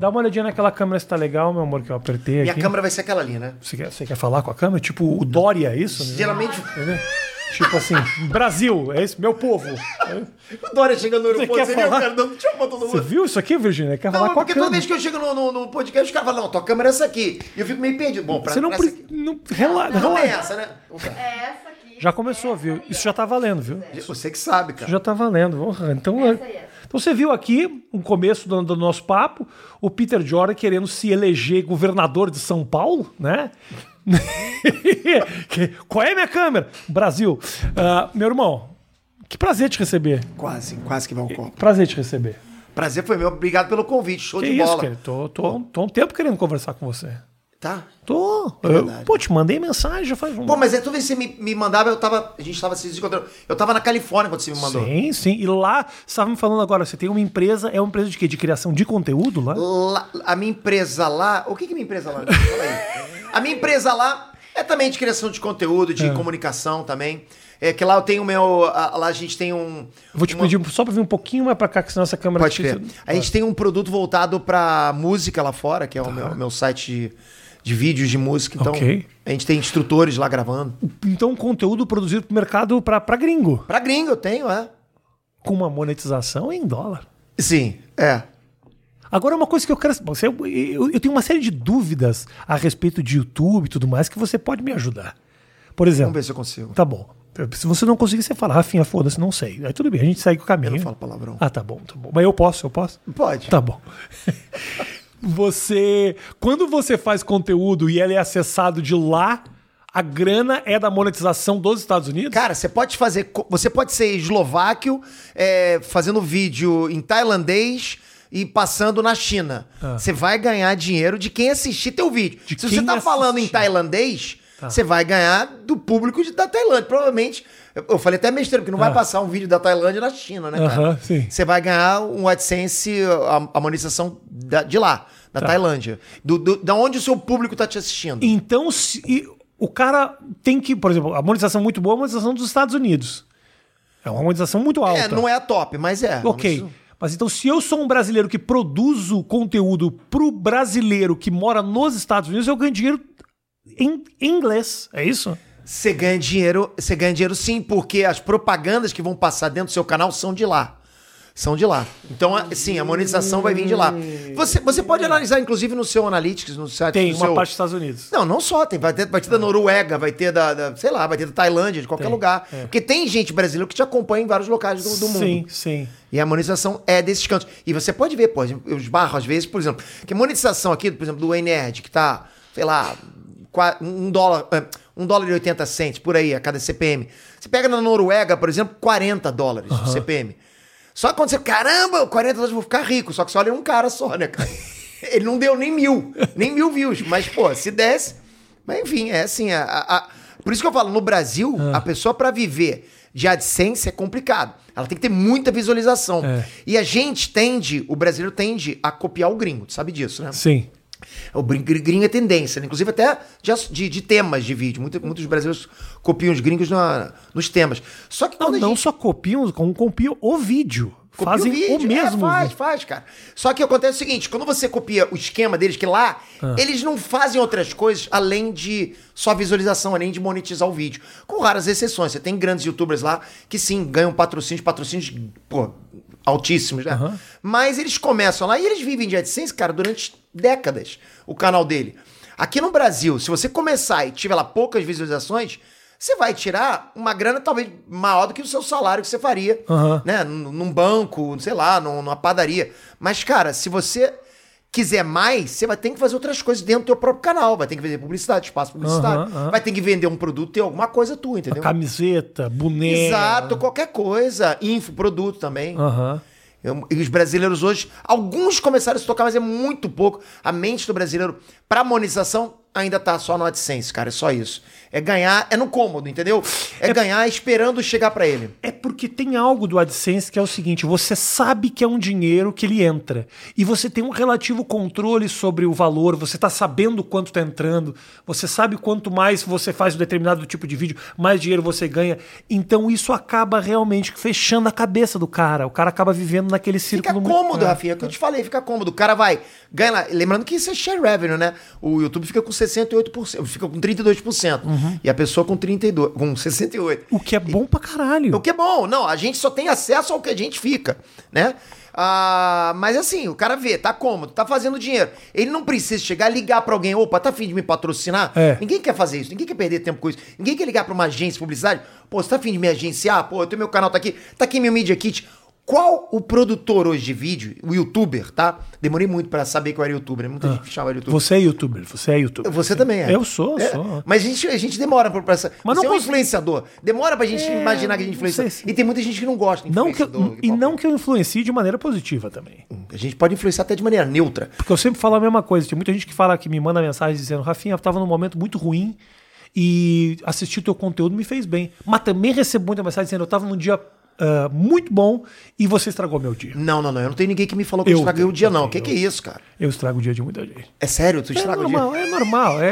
Dá uma olhadinha naquela câmera se tá legal, meu amor, que eu apertei Minha aqui. câmera vai ser aquela ali, né? Você quer, você quer falar com a câmera? Tipo o Dória, é isso? Geralmente, Tipo assim, Brasil, é esse meu povo. o Dória chega no aeroporto, quer você viu, falar? cara, pra todo Você mundo. viu isso aqui, Virginia? Quer falar Não, com a porque toda câmera. vez que eu chego no, no, no podcast, os caras falam, não, tua câmera é essa aqui. E eu fico meio perdido. Bom, pra, Você não, pra pre... essa aqui. não rela... Não rela- é essa, né? É essa aqui. Já começou, viu? Isso já tá valendo, viu? Você que sabe, cara. Isso já tá valendo. Então, Essa aí, essa. Então você viu aqui, no começo do, do nosso papo, o Peter Jordan querendo se eleger governador de São Paulo, né? Qual é a minha câmera? Brasil. Ah, meu irmão, que prazer te receber. Quase, quase que vai ao copo. Prazer te receber. Prazer foi meu. Obrigado pelo convite. Show Que de isso, bola. cara? Tô, tô, tô um tempo querendo conversar com você. Tá? Tô. Eu, verdade. pô, te mandei mensagem já faz um. Pô, mas é toda vez que você me, me mandava, eu tava. A gente tava se encontrando. Eu tava na Califórnia quando você me mandou. Sim, sim. E lá, você estava me falando agora, você tem uma empresa, é uma empresa de quê? De criação de conteúdo lá? Lá- a minha empresa lá. O que que é minha empresa lá? Fala aí. A minha empresa lá é também de criação de conteúdo, de comunicação também. É que lá eu tenho o meu. a- Lá a gente tem um. Eu vou te uma- pedir só pra vir um pouquinho mais pra cá, que senão essa câmera... Pode te- crer. A gente tem um produto voltado pra música lá fora, que é o meu, meu site de, de vídeos de música. Então, Ok. a gente tem instrutores lá gravando. Então, conteúdo produzido pro mercado pra, pra gringo, Pra gringo eu tenho, é. com uma monetização em dólar. Sim, é. Agora, uma coisa que eu quero... Você, eu, eu tenho uma série de dúvidas a respeito de YouTube e tudo mais que você pode me ajudar. Por Vamos exemplo... ver se eu consigo. Tá bom. Se você não conseguir, você fala, Rafinha, foda-se, não sei. Aí tudo bem, a gente segue o caminho. Eu não falo palavrão. Ah, tá bom, tá bom. Mas eu posso, eu posso? Pode. Tá bom. Você. Quando você faz conteúdo e ele é acessado de lá, a grana é da monetização dos Estados Unidos? Cara, você pode fazer. Você pode ser eslováquio é, fazendo vídeo em tailandês e passando na China. Você vai ganhar dinheiro de quem assistir teu vídeo. Ah. De Se você tá falando em assistir. Tá. tailandês, você vai ganhar do público de- da Tailândia. Provavelmente. Eu, falei até besteira, porque não vai passar um vídeo da Tailândia na China, né, cara? Ah. Sim. Você vai ganhar um AdSense, a, a monetização da- de lá, Tá. da Tailândia. Do, do- da onde o seu público tá te assistindo. Então, se, o cara tem que, por exemplo, a monetização muito boa é a monetização dos Estados Unidos. É uma monetização muito alta. É, não é a top, mas é. Ok. Mas então, se eu sou um brasileiro que produzo conteúdo pro brasileiro que mora nos Estados Unidos, eu ganho dinheiro em inglês. É isso? Você ganha dinheiro, você ganha dinheiro sim, porque as propagandas que vão passar dentro do seu canal são de lá. São de lá. Então, a- sim, a monetização vai vir de lá. Você, você pode analisar, inclusive, no seu Analytics, no site Tem do uma seu... parte dos Estados Unidos. Não, não só. Tem, vai, ter, vai ter da Noruega, vai ter da, da- sei lá, vai ter da Tailândia, de qualquer Tem, lugar. é. Porque tem gente brasileira que te acompanha em vários locais do, do mundo. Sim, sim. E a monetização é desses cantos. E você pode ver, pô, eu esbarro às vezes, por exemplo, que a monetização aqui, por exemplo, do Nerd, que tá, sei lá, um dólar, é, um dólar e 80 cents por aí a cada CPM. Você pega na Noruega, por exemplo, 40 dólares o CPM. Só que quando você, caramba, 40 dólares eu vou ficar rico. Só que você olha um cara só, né, cara? Ele não deu nem mil, nem mil views. Mas, pô, se desse. Mas enfim, é assim. A, a- por isso que eu falo, no Brasil, Ah. a pessoa pra viver de AdSense é complicado. Ela tem que ter muita visualização. É. E a gente tende, o brasileiro tende a copiar o gringo. Tu sabe disso, né? Sim. O brin- gr- gringo é tendência, né? inclusive até de, de- temas de vídeo. Muito- muitos brasileiros copiam os gringos na- nos temas. Só que Não, a não gente só copiam, como copiam o vídeo. Copia Fazem o, vídeo. mesmo É, faz, vídeo. faz, cara. Só que acontece o seguinte: quando você copia o esquema deles, que lá, Ah. eles não fazem outras coisas além de só visualização, além de monetizar o vídeo. Com raras exceções. Você tem grandes youtubers lá que sim, ganham patrocínios, patrocínios, pô, altíssimos, né? Aham. Mas eles começam lá e eles vivem de AdSense, cara, durante décadas, o canal dele. Aqui no Brasil, se você começar e tiver lá poucas visualizações, você vai tirar uma grana talvez maior do que o seu salário que você faria, Aham. né? Num banco, sei lá, num- numa padaria. Mas, cara, se você quiser mais, você vai ter que fazer outras coisas dentro do teu próprio canal. Vai ter que vender publicidade, espaço publicitário. Aham, aham. Vai ter que vender um produto, ter alguma coisa tua, entendeu? Camiseta, boneca. Exato, qualquer coisa. Infoproduto também. Aham. Eu- E os brasileiros hoje, alguns começaram a se tocar, mas é muito pouco. A mente do brasileiro para monetização ainda tá só no AdSense, cara. É só isso. É ganhar, é no cômodo, entendeu? É, ganhar esperando chegar pra ele. É porque tem algo do AdSense que é o seguinte: você sabe que é um dinheiro que ele entra. E você tem um relativo controle sobre o valor, você tá sabendo quanto tá entrando, você sabe quanto mais você faz um determinado tipo de vídeo, mais dinheiro você ganha. Então isso acaba realmente fechando a cabeça do cara. O cara acaba vivendo naquele Fica círculo muito- cômodo, É. Rafinha. É o que eu te falei, fica cômodo. O cara vai, ganha lá. Lembrando que isso é share revenue, né? O YouTube fica com 68%, fica com 32%. E a pessoa com 32%, com 68%. O que é bom pra caralho. O que é bom. Não, a gente só tem acesso ao que a gente fica, né? Ah, mas assim, o cara vê, tá cômodo, tá fazendo dinheiro. Ele não precisa chegar e ligar pra alguém, opa, tá afim de me patrocinar? É. Ninguém quer fazer isso, ninguém quer perder tempo com isso. Ninguém quer ligar pra uma agência de publicidade, pô, você tá afim de me agenciar? Pô, eu tenho meu canal, tá aqui, tá aqui meu Media Kit. Qual o produtor hoje de vídeo, o youtuber, tá? Demorei muito pra saber que eu era youtuber, né? muita gente me chamava de youtuber. Você é youtuber, você é youtuber. Você também é. Eu sou, É, sou. Mas a gente, a gente demora pra, essa. Mas você não é um influenciador. Demora pra gente É, imaginar que a gente influencia. se- E tem muita gente que não gosta de Não que eu- e não que eu influencie de maneira positiva também. A gente pode influenciar até de maneira neutra. Porque eu sempre falo a mesma coisa. Tem muita gente que fala que me manda mensagem dizendo: Rafinha, eu tava num momento muito ruim e assistir o teu conteúdo me fez bem. Mas também recebo muita mensagem dizendo: eu tava num dia ah, muito bom e você estragou meu dia. Não, não, não. Eu não tenho ninguém que me falou que eu, Eu estraguei o dia, não. O que, que é isso, cara? Eu estrago o dia de muita gente. É sério? Tu É estraga o dia? normal, é normal,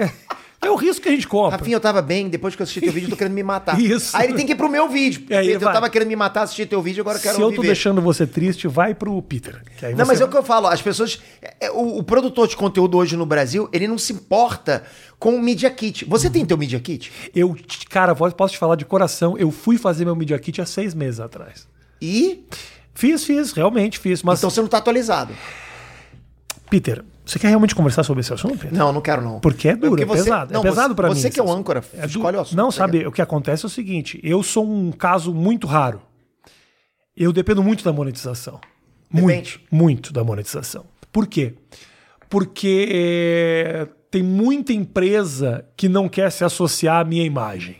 é. O risco que a gente compra. Rafinha, eu tava bem, depois que eu assisti teu vídeo, eu tô querendo me matar. Isso. Aí ele tem que ir pro meu vídeo. É, eu vai. tava querendo me matar, assistir teu vídeo, agora eu quero Se eu tô viver. deixando você triste, vai pro Peter. Não, você- mas é o que eu falo, as pessoas. é, é, O, o produtor de conteúdo hoje no Brasil, ele não se importa com o Media Kit. Você tem teu Media Kit? Eu, cara, posso te falar de coração, eu fui fazer meu Media Kit há seis meses atrás. E. Fiz, fiz, realmente fiz. Mas, Então você não tá atualizado. Peter, você quer realmente conversar sobre esse assunto, Peter? Não, não quero não. Porque é duro, Porque é você- pesado. não, é pesado você- pra mim. você que é o âncora, É escolhe o assunto, Não, você sabe, o que acontece é o seguinte, eu sou um caso muito raro. Eu dependo muito da monetização. Muito, Depende. muito da monetização. Por quê? Porque é, tem muita empresa que não quer se associar à minha imagem.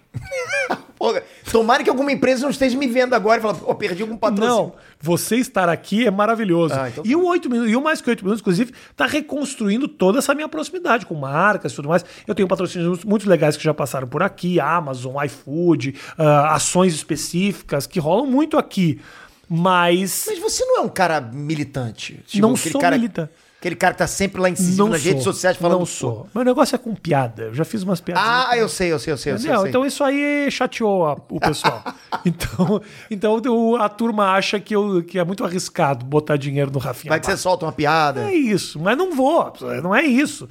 Pô, tomara que alguma empresa não esteja me vendo agora e fala, pô, perdi algum patrocínio. Não, você estar aqui é maravilhoso. Ah, então e o 8 minutos, e o mais que 8 minutos, inclusive, está reconstruindo toda essa minha proximidade com marcas e tudo mais. Eu tenho patrocínios muito legais que já passaram por aqui, Amazon, iFood, ah, ações específicas que rolam muito aqui. Mas. Mas você não é um cara militante. Não aquele sou cara, militante. Aquele cara que tá sempre lá incisivo Não nas sou, redes sociais falando. Não sou. Meu negócio é com piada. Eu já fiz umas piadas. Ah, eu sei, eu sei, eu sei. Eu sei, eu sei. Então isso aí chateou a- o pessoal. então, então a turma acha que, eu, que é muito arriscado botar dinheiro no Rafinha. Vai que você solta uma piada. É isso, mas não vou, não é isso.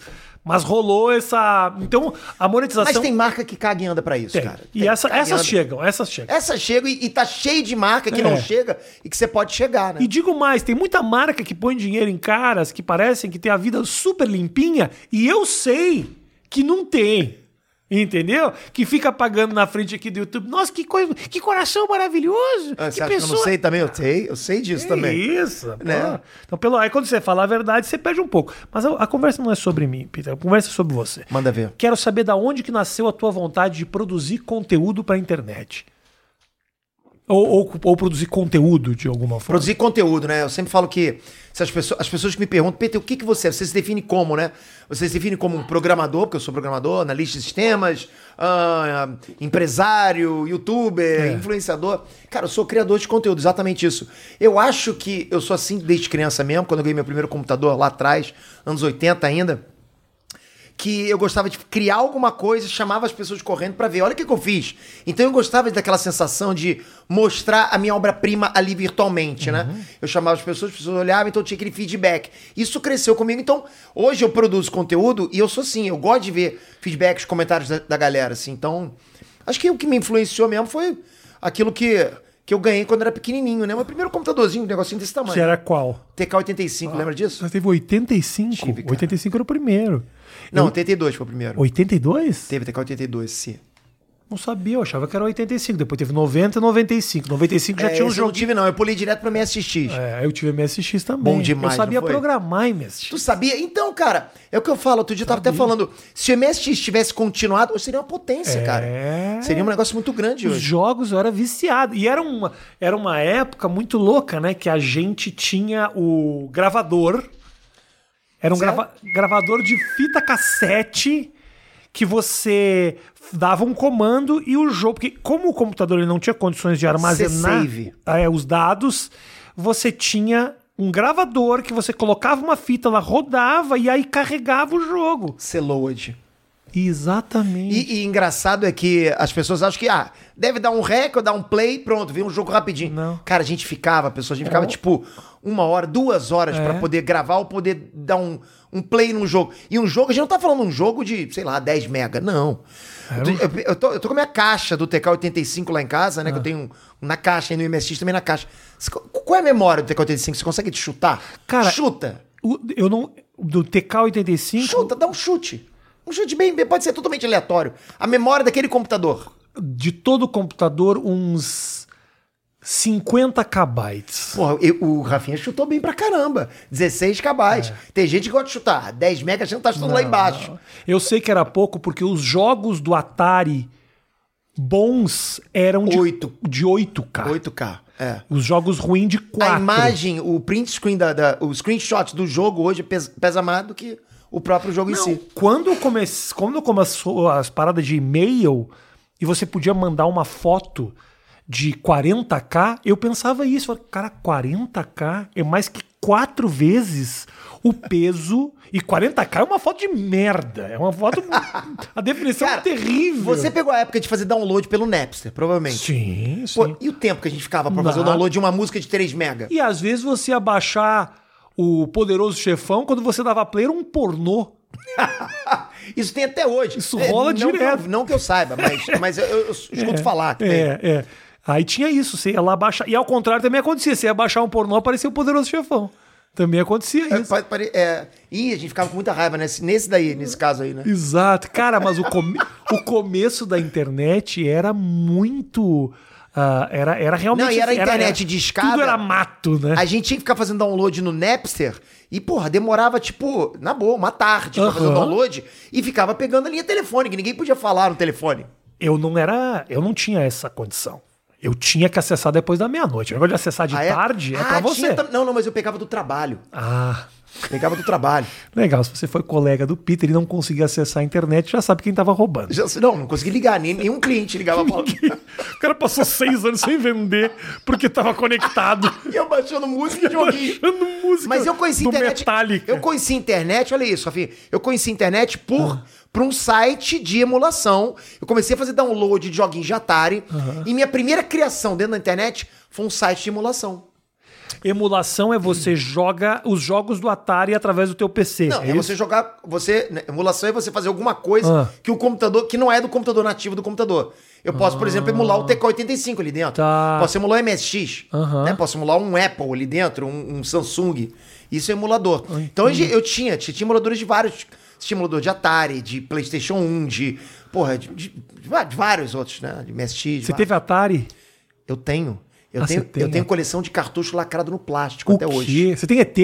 Mas rolou essa. Então, a monetização. Mas tem marca que caga e anda pra isso, Tem. cara. E Tem, essa- caga essas chegam, essas chegam. Essa chega e, e tá cheio de marca que É. não chega e que você pode chegar, né? E digo mais, tem muita marca que põe dinheiro em caras que parecem que tem a vida super limpinha e eu sei que não tem. Entendeu? Que fica pagando na frente aqui do YouTube. Nossa, que coisa, que coração maravilhoso. Ah, que você acha que eu não sei também? Eu sei, eu sei disso Que também. Isso, Né? pô. Então, pelo, aí quando você fala a verdade, você perde um pouco. Mas a, a conversa não é sobre mim, Peter. A conversa é sobre você. Manda ver. Quero saber da onde que nasceu a tua vontade de produzir conteúdo para internet. Ou, ou, ou produzir conteúdo de alguma forma. Produzir conteúdo, né? Eu sempre falo que se as, pessoas, as pessoas que me perguntam, Peter, o que, que você é? Você se define como, né? Você se define como um programador, porque eu sou programador, analista de sistemas, ah, empresário, youtuber, É. influenciador. Cara, eu sou criador de conteúdo, exatamente isso. Eu acho que eu sou assim desde criança mesmo, quando eu ganhei meu primeiro computador lá atrás, anos 80 ainda que eu gostava de criar alguma coisa, chamava as pessoas correndo pra ver, olha o que, que eu fiz. Então eu gostava daquela sensação de mostrar a minha obra-prima ali virtualmente, né? Eu chamava as pessoas, as pessoas olhavam, então tinha aquele feedback. Isso cresceu comigo. Então, hoje eu produzo conteúdo e eu sou assim, eu gosto de ver feedbacks, comentários da, da galera, assim. Então, acho que o que me influenciou mesmo foi aquilo que, que eu ganhei quando era pequenininho, né? Meu primeiro computadorzinho, um negocinho desse tamanho. Que era qual? TK85, lembra disso? Você teve 85? Tive, cara. 85 era o primeiro. Não, Eu- 82 foi o primeiro. 82? Teve TK82, sim. Não sabia, eu achava que era 85. Depois teve 90 e 95. 95 já É, tinha um esse eu não jogo. tive, não. Eu pulei direto pra MSX. É, eu tive MSX também. Bom demais, Eu sabia programar MSX. Tu sabia? Então, cara, é o que eu falo. Outro dia eu tava até falando. Se o MSX tivesse continuado, hoje seria uma potência, É. cara. Seria um negócio muito grande Os hoje. jogos eu era viciado. E era uma, era uma época muito louca, né? Que a gente tinha o gravador. Era um Certo. grava- gravador de fita cassete que você dava um comando e o jogo. Porque, como o computador ele não tinha condições de armazenar é, os dados, você tinha um gravador que você colocava uma fita, ela rodava e aí carregava o jogo. Ceload. Exatamente. E, e engraçado é que as pessoas acham que, ah, deve dar um rec ou dar um play, pronto, vem um jogo rapidinho. Não. Cara, a gente ficava, pessoal, a gente ficava tipo uma hora, duas horas É. pra poder gravar ou poder dar um, um play num jogo. E um jogo, a gente não tá falando um jogo de, sei lá, 10 mega, não. Eu tô, eu, eu tô- eu tô com a minha caixa do TK85 lá em casa, né? Que eu tenho na caixa e no MSX também na caixa. Você- Qual é a memória do TK85? Você consegue te chutar? Cara, chuta. O- eu não. Do TK85. Chuta, dá um chute. Um chute bem, pode ser totalmente aleatório. A memória daquele computador. De todo o computador, uns 50 KB. Porra, eu- o Rafinha chutou bem pra caramba. 16 KB. Tem gente que gosta de chutar. 10 mega, a gente tá chutando lá embaixo. Eu sei que era pouco porque os jogos do Atari bons eram de, Oito. de 8K. 8K. É. Os jogos ruins de 4. A imagem, o print screen, da, da- o screenshot do jogo hoje pesa, pesa mais do que o próprio jogo em Não, si. quando, come... quando começou as paradas de e-mail e você podia mandar uma foto de 40k, eu pensava isso. Eu falei, Cara, 40k é mais que quatro vezes o peso. E 40k é uma foto de merda. É uma foto. A definição Cara, é terrível. Você pegou a época de fazer download pelo Napster, provavelmente. Sim, sim. Pô, e o tempo que a gente ficava pra fazer o download de uma música de 3 mega? E às vezes você ia baixar o Poderoso Chefão quando você dava play era um pornô. Isso tem até hoje. Isso É, rola não que eu- direto. não que eu saiba, mas, mas eu, eu escuto falar. que tem. É, é. Aí tinha isso, você ia lá baixar. E ao contrário também acontecia. Você ia baixar um pornô, aparecia o Poderoso Chefão. Também acontecia É, isso. pare- pare- é, Ih, a gente ficava com muita raiva nesse, nesse daí, nesse caso aí, né? Exato. Cara, mas o, come- o começo da internet era muito. Ah, era, era realmente. Não, e era internet de escada. Tudo era mato, né? A gente tinha que ficar fazendo download no Napster e, porra, demorava, tipo, na boa, uma tarde pra fazer o download e ficava pegando a linha telefônica. Ninguém podia falar no telefone. Eu não era. Eu não tinha essa condição. Eu tinha que acessar depois da meia-noite. O negócio de acessar de Ah, é? tarde é Ah, pra você. tinha tam- Não, não, mas eu pegava do trabalho. Ah. Pegava do trabalho. Legal, se você foi colega do Peter e não conseguia acessar a internet, já sabe quem tava roubando. Já- não, não consegui ligar, nem, nenhum cliente ligava pra O cara passou seis anos sem vender porque tava conectado. E eu baixando música e joguinho. Baixando música Mas eu conheci do internet. Metallica. Eu conheci internet, olha isso, Rafinha. Eu conheci internet por, por um site de emulação. Eu comecei a fazer download de joguinhos de Atari. E minha primeira criação dentro da internet foi um site de emulação. Emulação é você joga os jogos do Atari através do teu PC. Não, é é você jogar. Você, né, emulação é você fazer alguma coisa Ah. que o computador. que não é do computador nativo do computador. Eu posso, por exemplo, emular o TK85 ali dentro. Tá. Posso emular o MSX. Né? Posso emular um Apple ali dentro, um, um Samsung. Isso é emulador. Então eu, eu tinha, tinha, emuladores de vários. Tinha emulador de Atari, de PlayStation 1, de. Porra, de, de- de de vários outros, né? De MSX. Você vários. teve Atari? Eu tenho. Eu, Ah, tenho, tem, eu tenho né? coleção de cartucho lacrado no plástico O até quê? hoje. Você tem ET?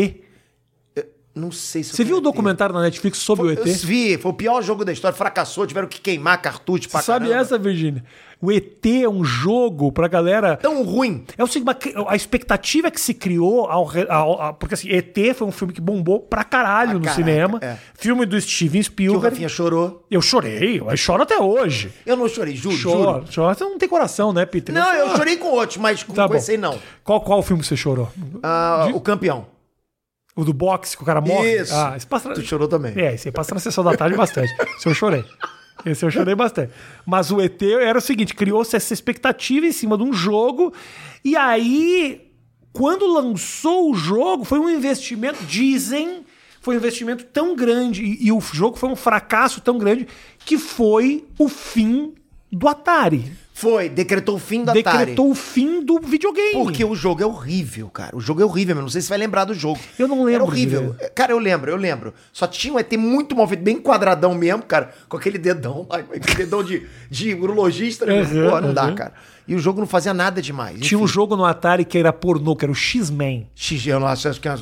Não sei se Você viu o tenho. documentário na Netflix sobre o ET? Eu vi, foi o pior jogo da história, fracassou, tiveram que queimar cartucho pra Você sabe caramba. essa, Virgínia? O ET é um jogo pra galera. Tão ruim. É o seguinte, a expectativa que se criou ao, ao- ao- porque assim, ET foi um filme que bombou pra caralho Pra no caraca, cinema. é. Filme do Steven Que o Spielberg. Rafinha chorou. Eu chorei, eu choro até hoje. Eu não chorei, juro, Choro, juro. choro. Você não tem coração, né, Peter? Não, eu choro. chorei com outros, mas com, Tá esse não. Qual, qual filme que você chorou? Ah, o campeão. O do boxe, que o cara morre? Isso. Ah, esse passa... Tu chorou também. É, esse aí passa na sessão da tarde bastante. Esse eu chorei. Esse eu chorei bastante. Mas o ET era o seguinte: criou-se essa expectativa em cima de um jogo. E aí, quando lançou o jogo, foi um investimento, dizem, foi um investimento tão grande. E, e o jogo foi um fracasso tão grande que foi o fim do Atari. Foi, decretou o fim do Atari. Decretou o fim do videogame. Porque o jogo é horrível, cara. O jogo é horrível, mas não sei se você vai lembrar do jogo. Eu não lembro Era horrível. Cara, eu lembro, eu lembro. Só tinha um ET muito mal feito, bem quadradão mesmo, cara, com aquele dedão, lá, com aquele dedão de, de urologista. Né? Uhum, Pô, não dá, uhum. cara. E o jogo não fazia nada demais. Tinha um Enfim. jogo no Atari que era pornô, que era o X-Men. X, eu não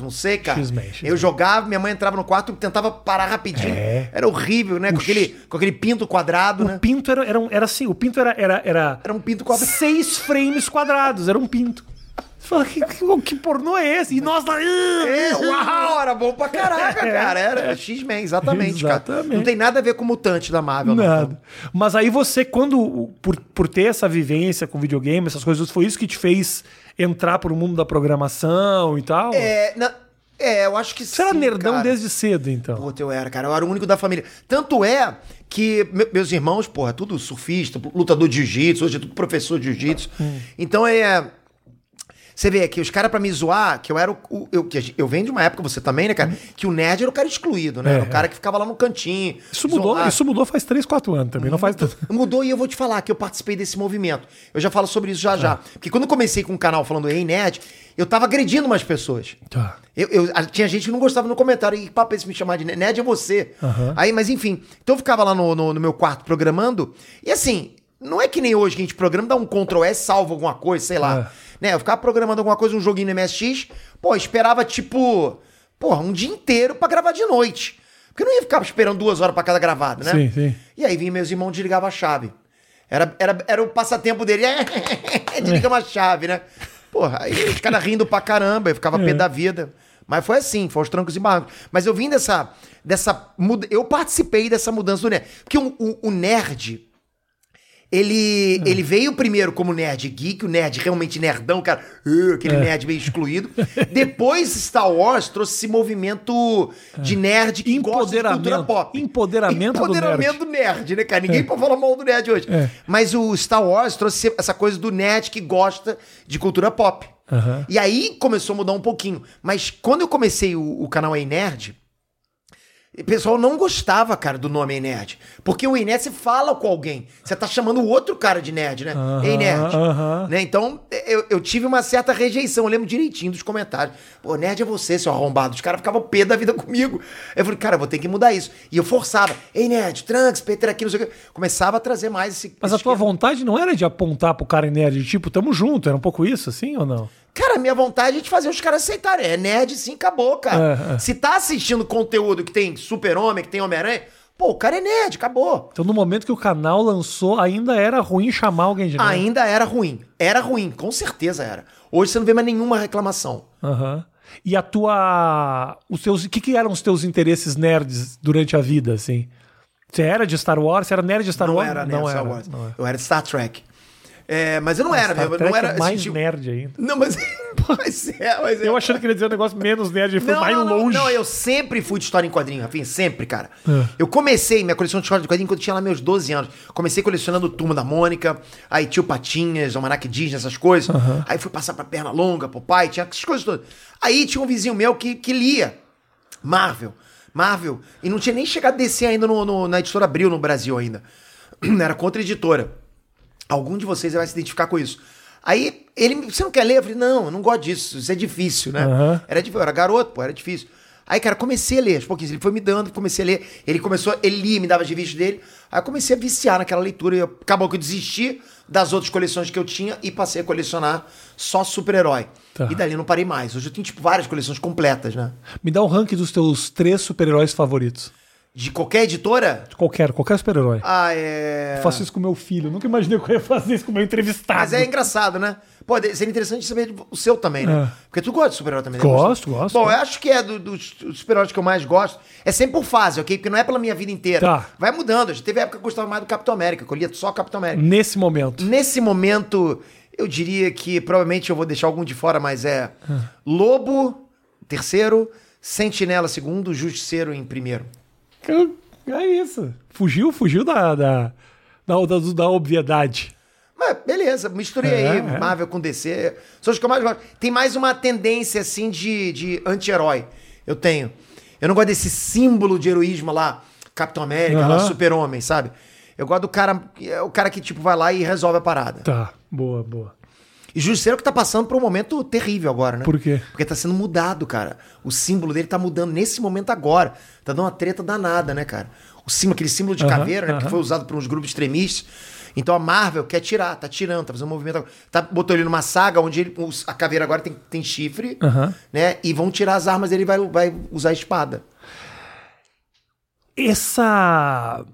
eu não sei, cara. X-Men, X-Men. Eu jogava, minha mãe entrava no quarto e tentava parar rapidinho. É. Era horrível, né? Com aquele, com aquele pinto quadrado, O né? pinto era, era, um- era assim, o pinto era, era, era, Era um pinto quadrado. seis frames quadrados, era um pinto. Fala, que, que, pornô é esse? E nós lá. É, uau, era bom pra caraca, É. cara. Era X-Men, exatamente, cara. Exatamente. Não tem nada a ver com mutante da Marvel, não. Nada. Mas aí você, quando. Por, por ter essa vivência com videogame, essas coisas, foi isso que te fez entrar pro mundo da programação e tal? É, na- é, eu acho que Você era sim, nerdão cara. desde cedo, então. Puta, eu era, cara. Eu era o único da família. Tanto é que me- meus irmãos, porra, tudo surfista, lutador de jiu-jitsu, hoje é tudo professor de jiu-jitsu. Hum. Então é. Você vê que os caras pra me zoar, que eu era o. o- eu, eu venho de uma época, você também, né, cara? Que o nerd era o cara excluído, né? É, era o cara que ficava lá no cantinho. Isso mudou, isso mudou faz 3, 4 anos também. Não faz tanto. Mudou e eu vou te falar que eu participei desse movimento. Eu já falo sobre isso já já. Porque quando eu comecei com o canal falando Ei Nerd, eu tava agredindo umas pessoas. Tá. Eu, eu- tinha gente que não gostava no comentário. E papo é esse me chamar de nerd? É você. Aham. Aí, mas enfim. Então eu ficava lá no, no- no meu quarto programando. E assim, não é que nem hoje que a gente programa, dá um Ctrl S, salva alguma coisa, sei lá. É. Né? Eu ficava programando alguma coisa, um joguinho no MSX. Pô, esperava tipo. Porra, um dia inteiro pra gravar de noite. Porque eu não ia ficar esperando duas horas pra cada gravada, né? Sim, sim. E aí vinha meus irmãos desligavam a chave. Era, era, era o passatempo dele. Desliga uma chave, né? Porra, aí os caras rindo pra caramba, eu ficava pé da vida. Mas foi assim, foi aos trancos e barrancos. Mas eu vim dessa. dessa. Eu participei dessa mudança do nerd. Porque o, o- o nerd. Ele, ele veio primeiro como nerd geek, o nerd realmente nerdão, cara, uh, aquele nerd meio excluído. Depois Star Wars trouxe esse movimento de nerd que gosta de cultura Empoderamento. pop. Empoderamento do Empoderamento do nerd, né, cara? Ninguém pode falar mal do nerd hoje. É. Mas o Star Wars trouxe essa coisa do nerd que gosta de cultura pop. Aham. E aí começou a mudar um pouquinho. Mas quando eu comecei o, o canal Ei Nerd, o pessoal não gostava, cara, do nome Ei Nerd. Porque o Ei Nerd você fala com alguém. Você tá chamando o outro cara de nerd, né? Aham, Ei Nerd. aham. Né? Então, eu, eu tive uma certa rejeição. Eu lembro direitinho dos comentários. Pô, nerd é você, seu arrombado. Os caras ficavam pé da vida comigo. Eu falei, cara, eu vou ter que mudar isso. E eu forçava. Ei, nerd, Trunks, Peter aqui, não sei o quê. Começava a trazer mais esse. Mas a esse tua esquema. vontade não era de apontar pro cara nerd, tipo, tamo junto, era um pouco isso, assim, ou não? Cara, minha vontade é de fazer os caras aceitarem. É nerd sim, acabou, cara. É, é. Se tá assistindo conteúdo que tem Super-Homem, que tem Homem-Aranha, pô, o cara é nerd, acabou. Então, no momento que o canal lançou, ainda era ruim chamar alguém de nerd. Ainda era ruim. Era ruim, com certeza era. Hoje você não vê mais nenhuma reclamação. Aham. E a tua. Os teus. O que, que eram os teus interesses nerds durante a vida, assim? Você era de Star Wars? Você era nerd de Star não Wars? era nerd Star Wars. Não era. Eu era de Star Trek. É, mas eu não era, Star Trek não era é mais assim, tipo- nerd ainda. Não, mas, mas é, mas é. Eu achando que ele ia dizer um negócio menos nerd, ele foi mais não, não, longe. Não, eu sempre fui de história em quadrinho, Rafinha, sempre, cara. É. Eu comecei minha coleção de história de quadrinho quando eu tinha lá meus 12 anos. Comecei colecionando Turma da Mônica, aí tio Patinhas, Almanac Disney, essas coisas. Aí fui passar pra Perna Longa, pro pai, tinha essas coisas todas. Aí tinha um vizinho meu que, que lia Marvel. Marvel. E não tinha nem chegado a descer ainda no, no- na editora Abril no Brasil ainda. Era contra-editora. Algum de vocês vai se identificar com isso. Aí ele, você não quer ler? Eu falei, não, eu não gosto disso, isso é difícil, né? Aham. Era difícil, eu era garoto, pô, era difícil. Aí, cara, comecei a ler, aos pouquinhos. Ele foi me dando, comecei a ler. Ele começou, ele lia, me dava as revistas dele. Aí eu comecei a viciar naquela leitura. E eu- acabou que eu desisti das outras coleções que eu tinha e passei a colecionar só super-herói. Tá. E dali eu não parei mais. Hoje eu tenho, tipo, várias coleções completas, né? Me dá um ranking dos teus três super-heróis favoritos. De qualquer editora? De Qualquer, qualquer super-herói. Ah, é. Eu faço isso com meu filho. Nunca imaginei que eu ia fazer isso com o meu entrevistado. Mas é engraçado, né? Pô, seria interessante saber o seu também, né? É. Porque tu gosta de super-herói também, né? Gosto, gosto. Bom, eu acho que é do- dos dos super-heróis que eu mais gosto. É sempre por fase, ok? Porque não é pela minha vida inteira. Tá. Vai mudando. Já teve época que eu gostava mais do Capitão América, que eu lia só Capitão América. Nesse momento. Nesse momento, eu diria que provavelmente eu vou deixar algum de fora, mas é Lobo, terceiro, Sentinela, segundo, Justiceiro em primeiro. É isso. Fugiu, fugiu da, da, da, da, da obviedade. Mas beleza, misturei É, aí é. Marvel com DC. São os que eu mais gosto. Tem mais uma tendência, assim, de, de anti-herói. Eu tenho. Eu não gosto desse símbolo de heroísmo lá, Capitão América, lá, Aham. Super-Homem, sabe? Eu gosto do cara. É o cara que, tipo, vai lá e resolve a parada. Tá, boa, boa. E Justiceiro que tá passando por um momento terrível agora, né? Por quê? Porque tá sendo mudado, cara. O símbolo dele tá mudando nesse momento agora. Tá dando uma treta danada, né, cara? O símbolo, aquele símbolo de Aham, caveira, né? Que aham. foi usado por uns grupos extremistas. Então a Marvel quer tirar, tá tirando, tá fazendo um movimento agora. Tá, botou ele numa saga onde ele- a caveira agora tem, tem chifre, Aham. né? E vão tirar as armas dele e vai, vai usar a espada. Essa.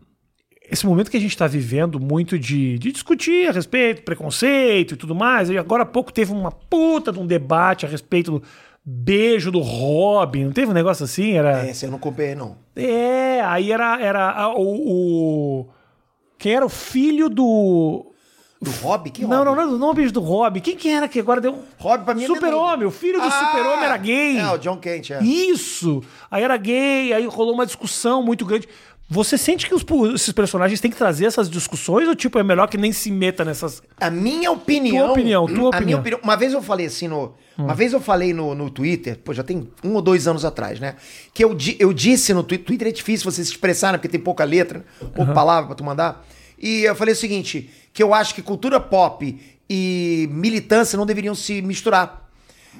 Esse momento que a gente está vivendo muito de, de discutir a respeito, preconceito e tudo mais, e agora há pouco teve uma puta de um debate a respeito do beijo do Robin, não teve um negócio assim? Era... Esse eu não comprei, não. É, aí era, era a- o, o- Quem era o filho do. Do Hobby? Que Não, Hobby? não, não, não é o beijo do Robin. Quem que era que agora deu. Hobby pra mim é Super-Homem, o filho do Ah, Super-Homem era gay. É, o John Kent, é. Isso! Aí era gay, aí rolou uma discussão muito grande. Você sente que os, esses personagens têm que trazer essas discussões ou, tipo, é melhor que nem se meta nessas. A minha opinião. Tua opinião, tua a opinião. minha opinião. Uma vez eu falei assim no. Uma vez eu falei no, no Twitter, pô, já tem um ou dois anos atrás, né? Que eu, eu disse no Twitter. Twitter é difícil você se expressar, né? Porque tem pouca letra, pouca palavra pra tu mandar. E eu falei o seguinte: que eu acho que cultura pop e militância não deveriam se misturar.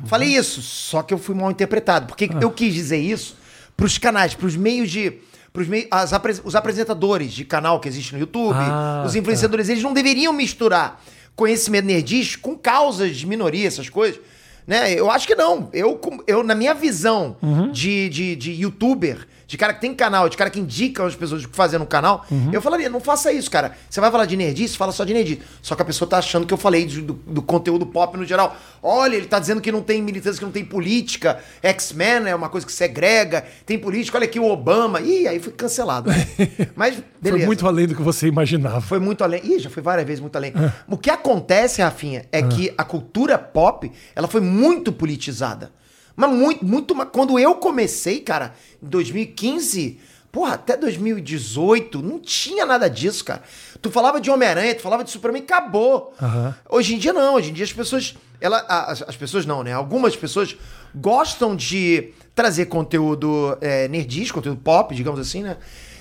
Falei isso, só que eu fui mal interpretado. Porque eu quis dizer isso pros canais, pros meios de. Pros meios, as os apresentadores de canal que existe no YouTube, Ah, os influenciadores, eles não deveriam misturar conhecimento nerdístico com causas de minoria, essas coisas. Né? Eu acho que não. Eu, eu na minha visão de, de, de youtuber, de cara que tem canal, de cara que indica as pessoas o que fazer no canal, eu falaria, não faça isso, cara. Você vai falar de nerdice, fala só de nerdice. Só que a pessoa tá achando que eu falei do, do conteúdo pop no geral. Olha, ele tá dizendo que não tem militância, que não tem política. X-Men é uma coisa que segrega, tem política, olha aqui o Obama. Ih, aí fui cancelado. Mas, beleza. Foi muito além do que você imaginava. Foi muito além. Ih, já foi várias vezes muito além. O que acontece, Rafinha, é que a cultura pop, ela foi muito politizada. Mas muito, muito. Quando eu comecei, cara, em 2015, porra, até 2018, não tinha nada disso, cara. Tu falava de Homem-Aranha, tu falava de Superman, acabou. Aham. Hoje em dia não, hoje em dia as pessoas, ela, as, as pessoas não, né? Algumas pessoas gostam de trazer conteúdo é, conteúdo pop, digamos assim, né?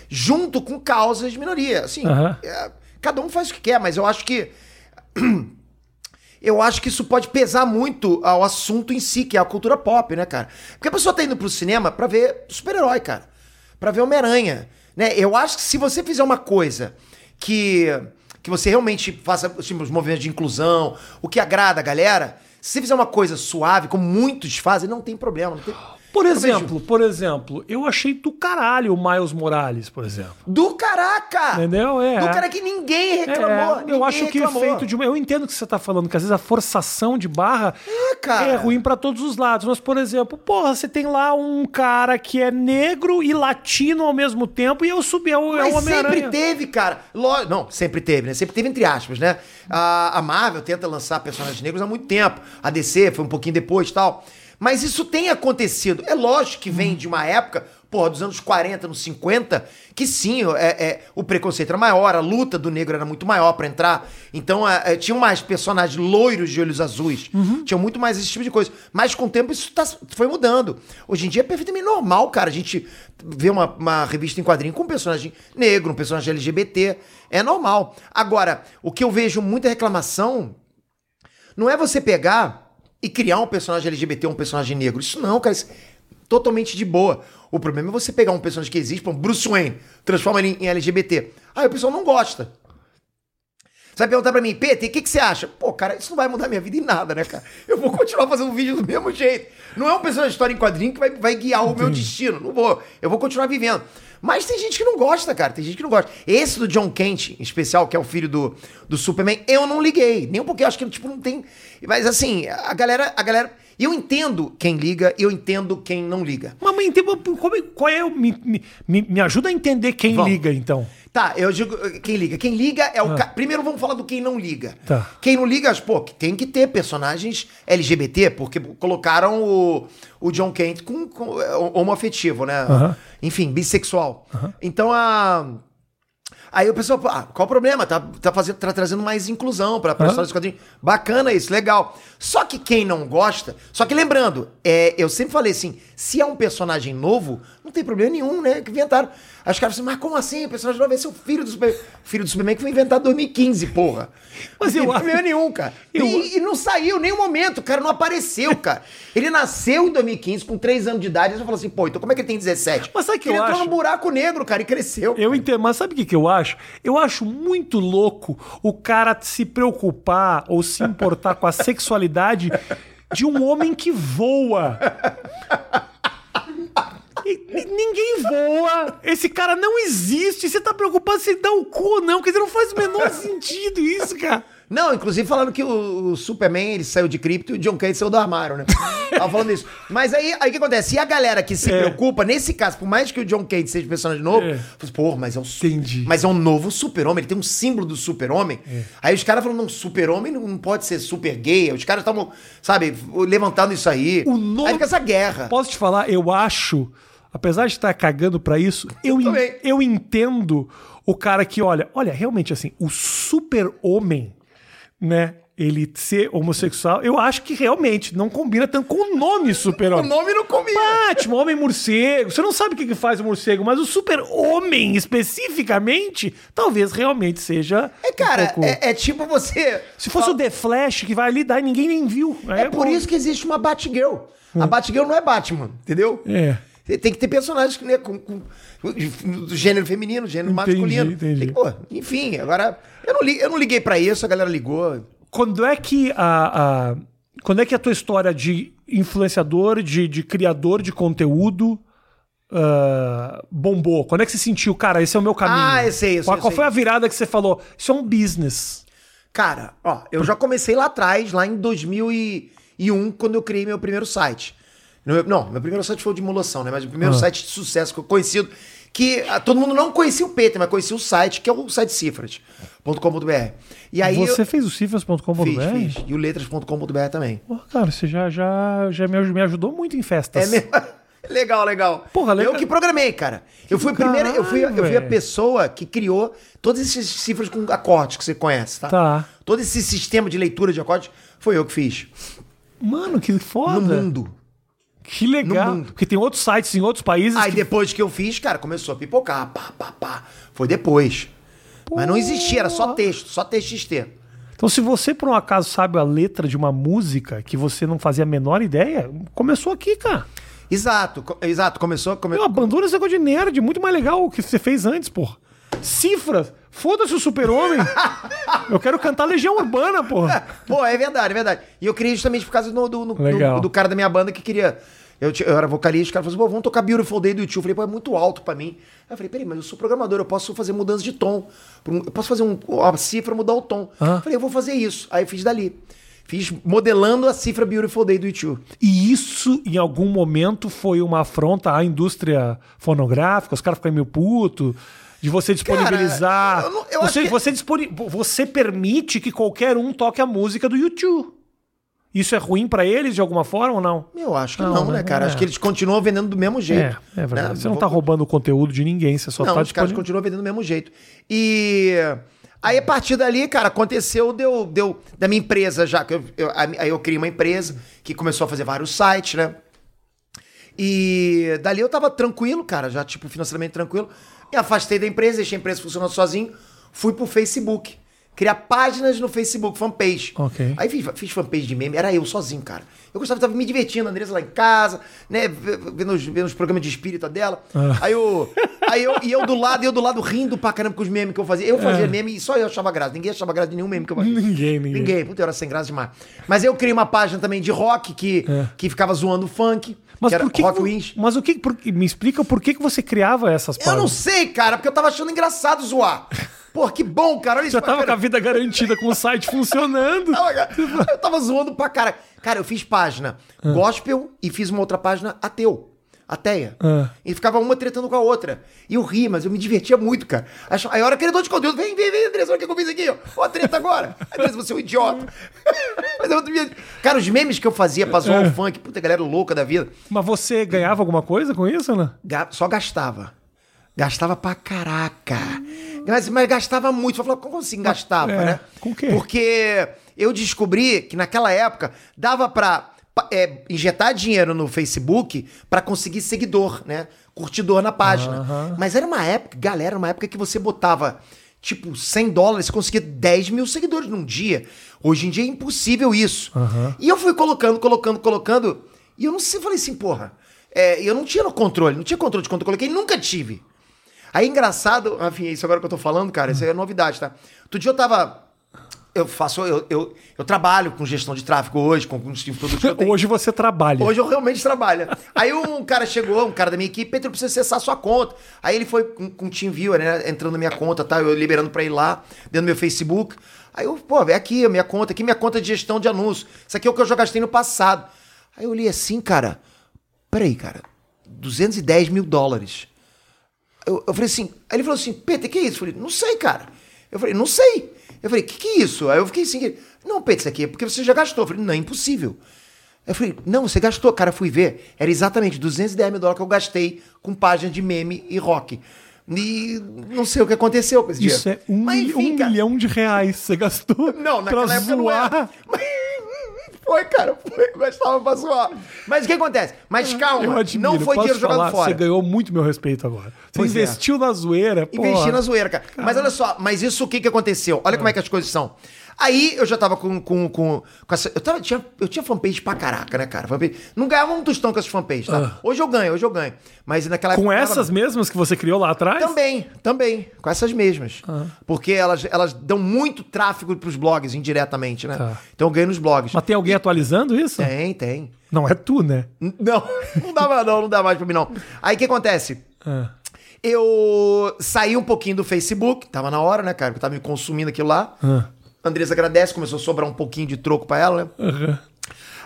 Junto com causas de minoria. Assim, Aham. é, cada um faz o que quer, mas eu acho que eu acho que isso pode pesar muito ao assunto em si, que é a cultura pop, né, cara? Porque a pessoa tá indo pro cinema pra ver super-herói, cara. Pra ver Homem-Aranha, né? Eu acho que se você fizer uma coisa que que você realmente faça tipo, os movimentos de inclusão, o que agrada a galera, se você fizer uma coisa suave, como muitos fazem, não tem problema. Não tem... Por vejo- exemplo, por exemplo, eu achei do caralho o Miles Morales, por exemplo. Do caraca! Entendeu? É. Do cara que ninguém reclamou. É, eu ninguém acho que reclamou. feito de uma. Eu entendo o que você tá falando, que às vezes a forçação de barra É, é ruim pra todos os lados. Mas, por exemplo, porra, você tem lá um cara que é negro e latino ao mesmo tempo e eu subi é o, é Mas o sempre teve, cara. Não, sempre teve, né? Sempre teve entre aspas, né? A, a Marvel tenta lançar personagens negros há muito tempo. A DC foi um pouquinho depois e tal. Mas isso tem acontecido. É lógico que vem de uma época, porra, dos anos 40, nos 50, que sim, é, é, o preconceito era maior, a luta do negro era muito maior pra entrar. Então, é, é, tinham mais personagens loiros de olhos azuis. Tinha muito mais esse tipo de coisa. Mas com o tempo isso tá- foi mudando. Hoje em dia é perfeitamente normal, cara. A gente vê uma, uma revista em quadrinho com um personagem negro, um personagem LGBT. É normal. Agora, o que eu vejo muita reclamação não é você pegar e criar um personagem LGBT ou um personagem negro. Isso não, cara. Isso é totalmente de boa. O problema é você pegar um personagem que existe, exemplo, Bruce Wayne, transforma ele em LGBT. Aí o pessoal não gosta. Você vai perguntar pra mim, PT, o que, que você acha? Pô, cara, isso não vai mudar minha vida em nada, né, cara? Eu vou continuar fazendo vídeo do mesmo jeito. Não é um personagem de história em quadrinho que vai, vai guiar o meu destino. Não vou. Eu vou continuar vivendo. Mas tem gente que não gosta, cara. Tem gente que não gosta. Esse do John Kent, em especial, que é o filho do, do Superman, eu não liguei. Nem um pouquinho. Acho que, tipo, não tem... Mas, assim, a galera... A galera... Eu entendo quem liga e eu entendo quem não liga. Mas, mas então, como é- qual é o. Me, me, me- me ajuda a entender quem Vamos. liga, então. Tá, eu digo eh, quem liga. Quem liga é o. ca- Primeiro vamos falar do quem não liga. Ah. Tá. Quem não liga, pô, tem que ter personagens LGBT, porque colocaram o, o John Kent com, com é, homoafetivo, né? Aham. Enfim, bissexual. Então a. Aí o pessoal, ah, qual o problema? Tá, tá, fazendo, tá trazendo mais inclusão pra, pra Aham. história dos quadrinhos. Bacana isso, legal. Só que quem não gosta. Só que lembrando, é, eu sempre falei assim: se é um personagem novo, não tem problema nenhum, né? Que inventaram. Aí os caras assim, mas como assim? O personagem novo vai ser o filho do Superman. Filho do Superman que foi inventado em 2015, porra. Mas não eu tem problema nenhum, cara. Eu- E, e não saiu nenhum momento, o cara não apareceu, cara. Ele nasceu em 2015, com 3 anos de idade, e você falou assim, pô, então como é que ele tem 17? Mas sabe o que ele eu entrou acho? num buraco negro, cara, e cresceu. Eu entendo, mas sabe o que, que eu acho? Eu acho muito louco o cara se preocupar ou se importar com a sexualidade de um homem que voa. Ninguém voa. Esse cara não existe. Você tá preocupado se ele dá o cu ou não? Quer dizer, não faz o menor sentido isso, cara. Não, inclusive falando que o, o Superman ele saiu de cripto e o John Kane saiu do armário, né? Tava falando isso. Mas aí aí o que acontece? E a galera que se É. preocupa, nesse caso, por mais que o John Kane seja personagem novo, É. assim, pô, mas é um Entendi. Mas é um novo super-homem, ele tem um símbolo do super-homem. É. Aí os caras falam, não, super-homem não não pode ser super gay. Os caras estavam, sabe, levantando isso aí. O novo- Aí fica essa guerra. Posso te falar, eu acho, apesar de estar cagando pra isso, eu, en- eu entendo o cara que olha, olha, realmente assim, o super-homem, né? Ele ser homossexual, eu acho que realmente não combina tanto com o nome O super-homem. nome não combina. Batman, homem morcego. Você não sabe o que faz o morcego, mas o super-homem especificamente, talvez realmente seja. É, cara, um pouco- é, é tipo você. Se fosse o The Flash que vai ali dar e ninguém nem viu. Aí É por bom. isso que existe uma Batgirl. A Batgirl não é Batman, entendeu? É. Tem que ter personagens né, com, com- do gênero feminino, gênero Entendi, masculino. entendi. Pô, enfim, agora. Eu não, li- eu não liguei pra isso, a galera ligou. Quando é que a, a- quando é que a tua história de influenciador, de, de criador de conteúdo ah, bombou? Quando é que você sentiu, cara, esse é o meu caminho? Ah, eu sei, eu Qual, qual sei. foi a virada que você falou? Isso é um business. Cara, ó, eu já comecei lá atrás, lá em 2001, quando eu criei meu primeiro site. No- Não, meu primeiro site foi o de emulação, né? Mas o primeiro Ah. site de sucesso que eu conhecido, que ah, todo mundo não conhecia o Peter, mas conhecia o site, que é o site cifras.com.br. E aí você eu fez o cifras.com.br? fiz, fiz. E o letras.com.br também. Pô, cara, você já, já, já me, ajudou muito em festas. É mesmo? legal, legal. Porra, legal. Eu que programei, cara. Eu fui, a do primeira, eu fui, eu fui a caralho, pessoa que criou todas essas cifras com acordes que você conhece, tá? Tá. Todo esse sistema de leitura de acordes foi eu que fiz. Mano, que foda. No mundo. Que legal. Porque tem outros sites em outros países Aí que... depois que eu fiz, cara, começou a pipocar. Pá, pá, pá. Foi depois. Mas não existia, era só texto, só TXT. Então, se você, por um acaso, sabe a letra de uma música que você não fazia a menor ideia, começou aqui, cara. Exato, co- exato. Começou. Come... Meu, abandona esse negócio de nerd, muito mais legal o que você fez antes, porra. Cifras, foda-se o super-homem. Eu quero cantar Legião Urbana, porra. Pô, é verdade, é verdade. E eu criei justamente por causa do, do, do- do- do cara da minha banda que queria. Eu, eu era vocalista, o cara falou assim: pô, vamos tocar Beautiful Day do YouTube. Eu falei, pô, é muito alto pra mim. Aí eu falei, peraí, mas eu sou programador, eu posso fazer mudança de tom. Eu posso fazer um, uma cifra mudar o tom. Ah. Eu falei, eu vou fazer isso. Aí eu fiz dali. Fiz modelando a cifra Beautiful Day do YouTube. E isso, em algum momento, foi uma afronta à indústria fonográfica, os caras ficarem meio puto, de você disponibilizar. eu não- eu acho você, que- você, disponi- você permite que qualquer um toque a música do YouTube. Isso é ruim pra eles de alguma forma ou não? Eu acho que Não, não, né? né, cara? É. Acho que eles continuam vendendo do mesmo jeito. É, é verdade. né? Você não tá roubando o conteúdo de ninguém, você só Não, tá os caras continuam vendendo do mesmo jeito. E aí, a partir dali, cara, aconteceu, deu, deu da minha empresa já. Que eu, eu- aí eu criei uma empresa que começou a fazer vários sites, né? E dali eu tava tranquilo, cara, já, tipo, financeiramente tranquilo. Me afastei da empresa, deixei a empresa funcionando sozinho, fui pro Facebook. Criar páginas no Facebook, fanpage. Ok. Aí fiz, fiz fanpage de meme, era eu sozinho, cara. Eu gostava, tava me divertindo, a Andressa lá em casa, né? Vendo os, vendo os programas de espírita dela. Ah. Aí eu. Aí eu, e eu do lado, eu do lado rindo pra caramba com os memes que eu fazia. Eu fazia É. meme e só eu achava graça. Ninguém achava graça de nenhum meme que eu fazia. Ninguém, ninguém. Ninguém. Puta, eu era sem graça demais. Mas eu criei uma página também de rock que, É. que ficava zoando funk. Mas que por que, mas o que por- me explica por que, que você criava essas Eu não páginas? sei, cara, porque eu tava achando engraçado zoar. Pô, que bom, cara. Olha isso Já tava com a vida garantida com o site funcionando. Eu tava zoando pra cara. Cara, eu fiz página gospel e fiz uma outra página ateu. Ateia. Ah. E ficava uma tretando com a outra. E eu ri, mas eu me divertia muito, cara. Aí a hora criador de conteúdo, vem, vem, vem, Andressa, olha o que eu fiz aqui, ó. Ó a treta agora. Andressa, você é um idiota. mas eu, cara, os memes que eu fazia pra zoar É. o funk, puta galera louca da vida, Mas você ganhava alguma coisa com isso, né? só gastava. Gastava pra caraca. Mas, mas gastava muito. Eu falava, como assim gastava, É, né? com o quê? Porque eu descobri que naquela época dava pra é, injetar dinheiro no Facebook pra conseguir seguidor, né? Curtidor na página. Aham. Mas era uma época, galera, uma época que você botava tipo 100 dólares, você conseguia 10 mil seguidores num dia. Hoje em dia é impossível isso. Aham. E eu fui colocando, colocando, colocando. E eu não sei, falei assim, porra. é, eu não tinha no controle, não tinha controle de quanto eu coloquei, nunca tive. Aí, engraçado, enfim, isso agora que eu tô falando, cara, isso aí é novidade, tá? Outro dia eu tava eu faço, eu, eu, eu trabalho com gestão de tráfego hoje, com, os tipos de produtos que eu tenho. Hoje você trabalha. Hoje eu realmente trabalho. Aí um cara chegou, um cara da minha equipe, Pedro, precisa acessar sua conta. Aí ele foi com, com o TeamViewer, né? Entrando na minha conta, tá? Eu liberando pra ir lá, dentro do meu Facebook. Aí eu, pô, vem aqui a minha conta, aqui minha conta de gestão de anúncios. Isso aqui é o que eu já gastei no passado. Aí eu li assim, cara. Peraí, cara. 210 mil dólares. Eu, eu falei assim. Aí ele falou assim: Peter, que é isso? Eu falei, não sei, cara. Eu falei, não sei. Eu falei, que que é isso? Aí eu fiquei assim, não, Peter, isso aqui é porque você já gastou. Eu falei, não, é impossível. Eu falei, não, você gastou. Cara, fui ver. Era exatamente 210 mil dólares que eu gastei com página de meme e rock. E não sei o que aconteceu com esse Isso é um, Mas, enfim, um milhão de reais você gastou Não, naquela época não zoar. era. Mas- Foi, cara, foi. Eu gastava pra zoar. Mas o que acontece? Mas calma, admiro, não foi dinheiro jogado falar? fora. Você ganhou muito meu respeito agora. Você Pois é. investiu na zoeira, pô. Investi na zoeira, cara. Mas olha só, mas isso o que que aconteceu? Olha como é que as coisas são. Aí eu já tava com. com, com, com essa, eu, tava, tinha, eu tinha fanpage pra caraca, né, cara? Fanpage, não ganhava um tostão com essas fanpages, tá? Hoje eu ganho, hoje eu ganho. Mas naquela Com época. essas tava- mesmas que você criou lá atrás? Também, também. Com essas mesmas. Porque elas, elas dão muito tráfego pros blogs indiretamente, né? Tá. Então eu ganho nos blogs. Mas tem alguém atualizando isso? Tem, tem. Não é tu, né? Não, não dá mais, não, não dá mais pra mim, não. Aí o que acontece? Ah. Eu saí um pouquinho do Facebook, tava na hora, né, cara? Eu tava me consumindo aquilo lá. Ah. A Andressa agradece, começou a sobrar um pouquinho de troco pra ela, né? Aham.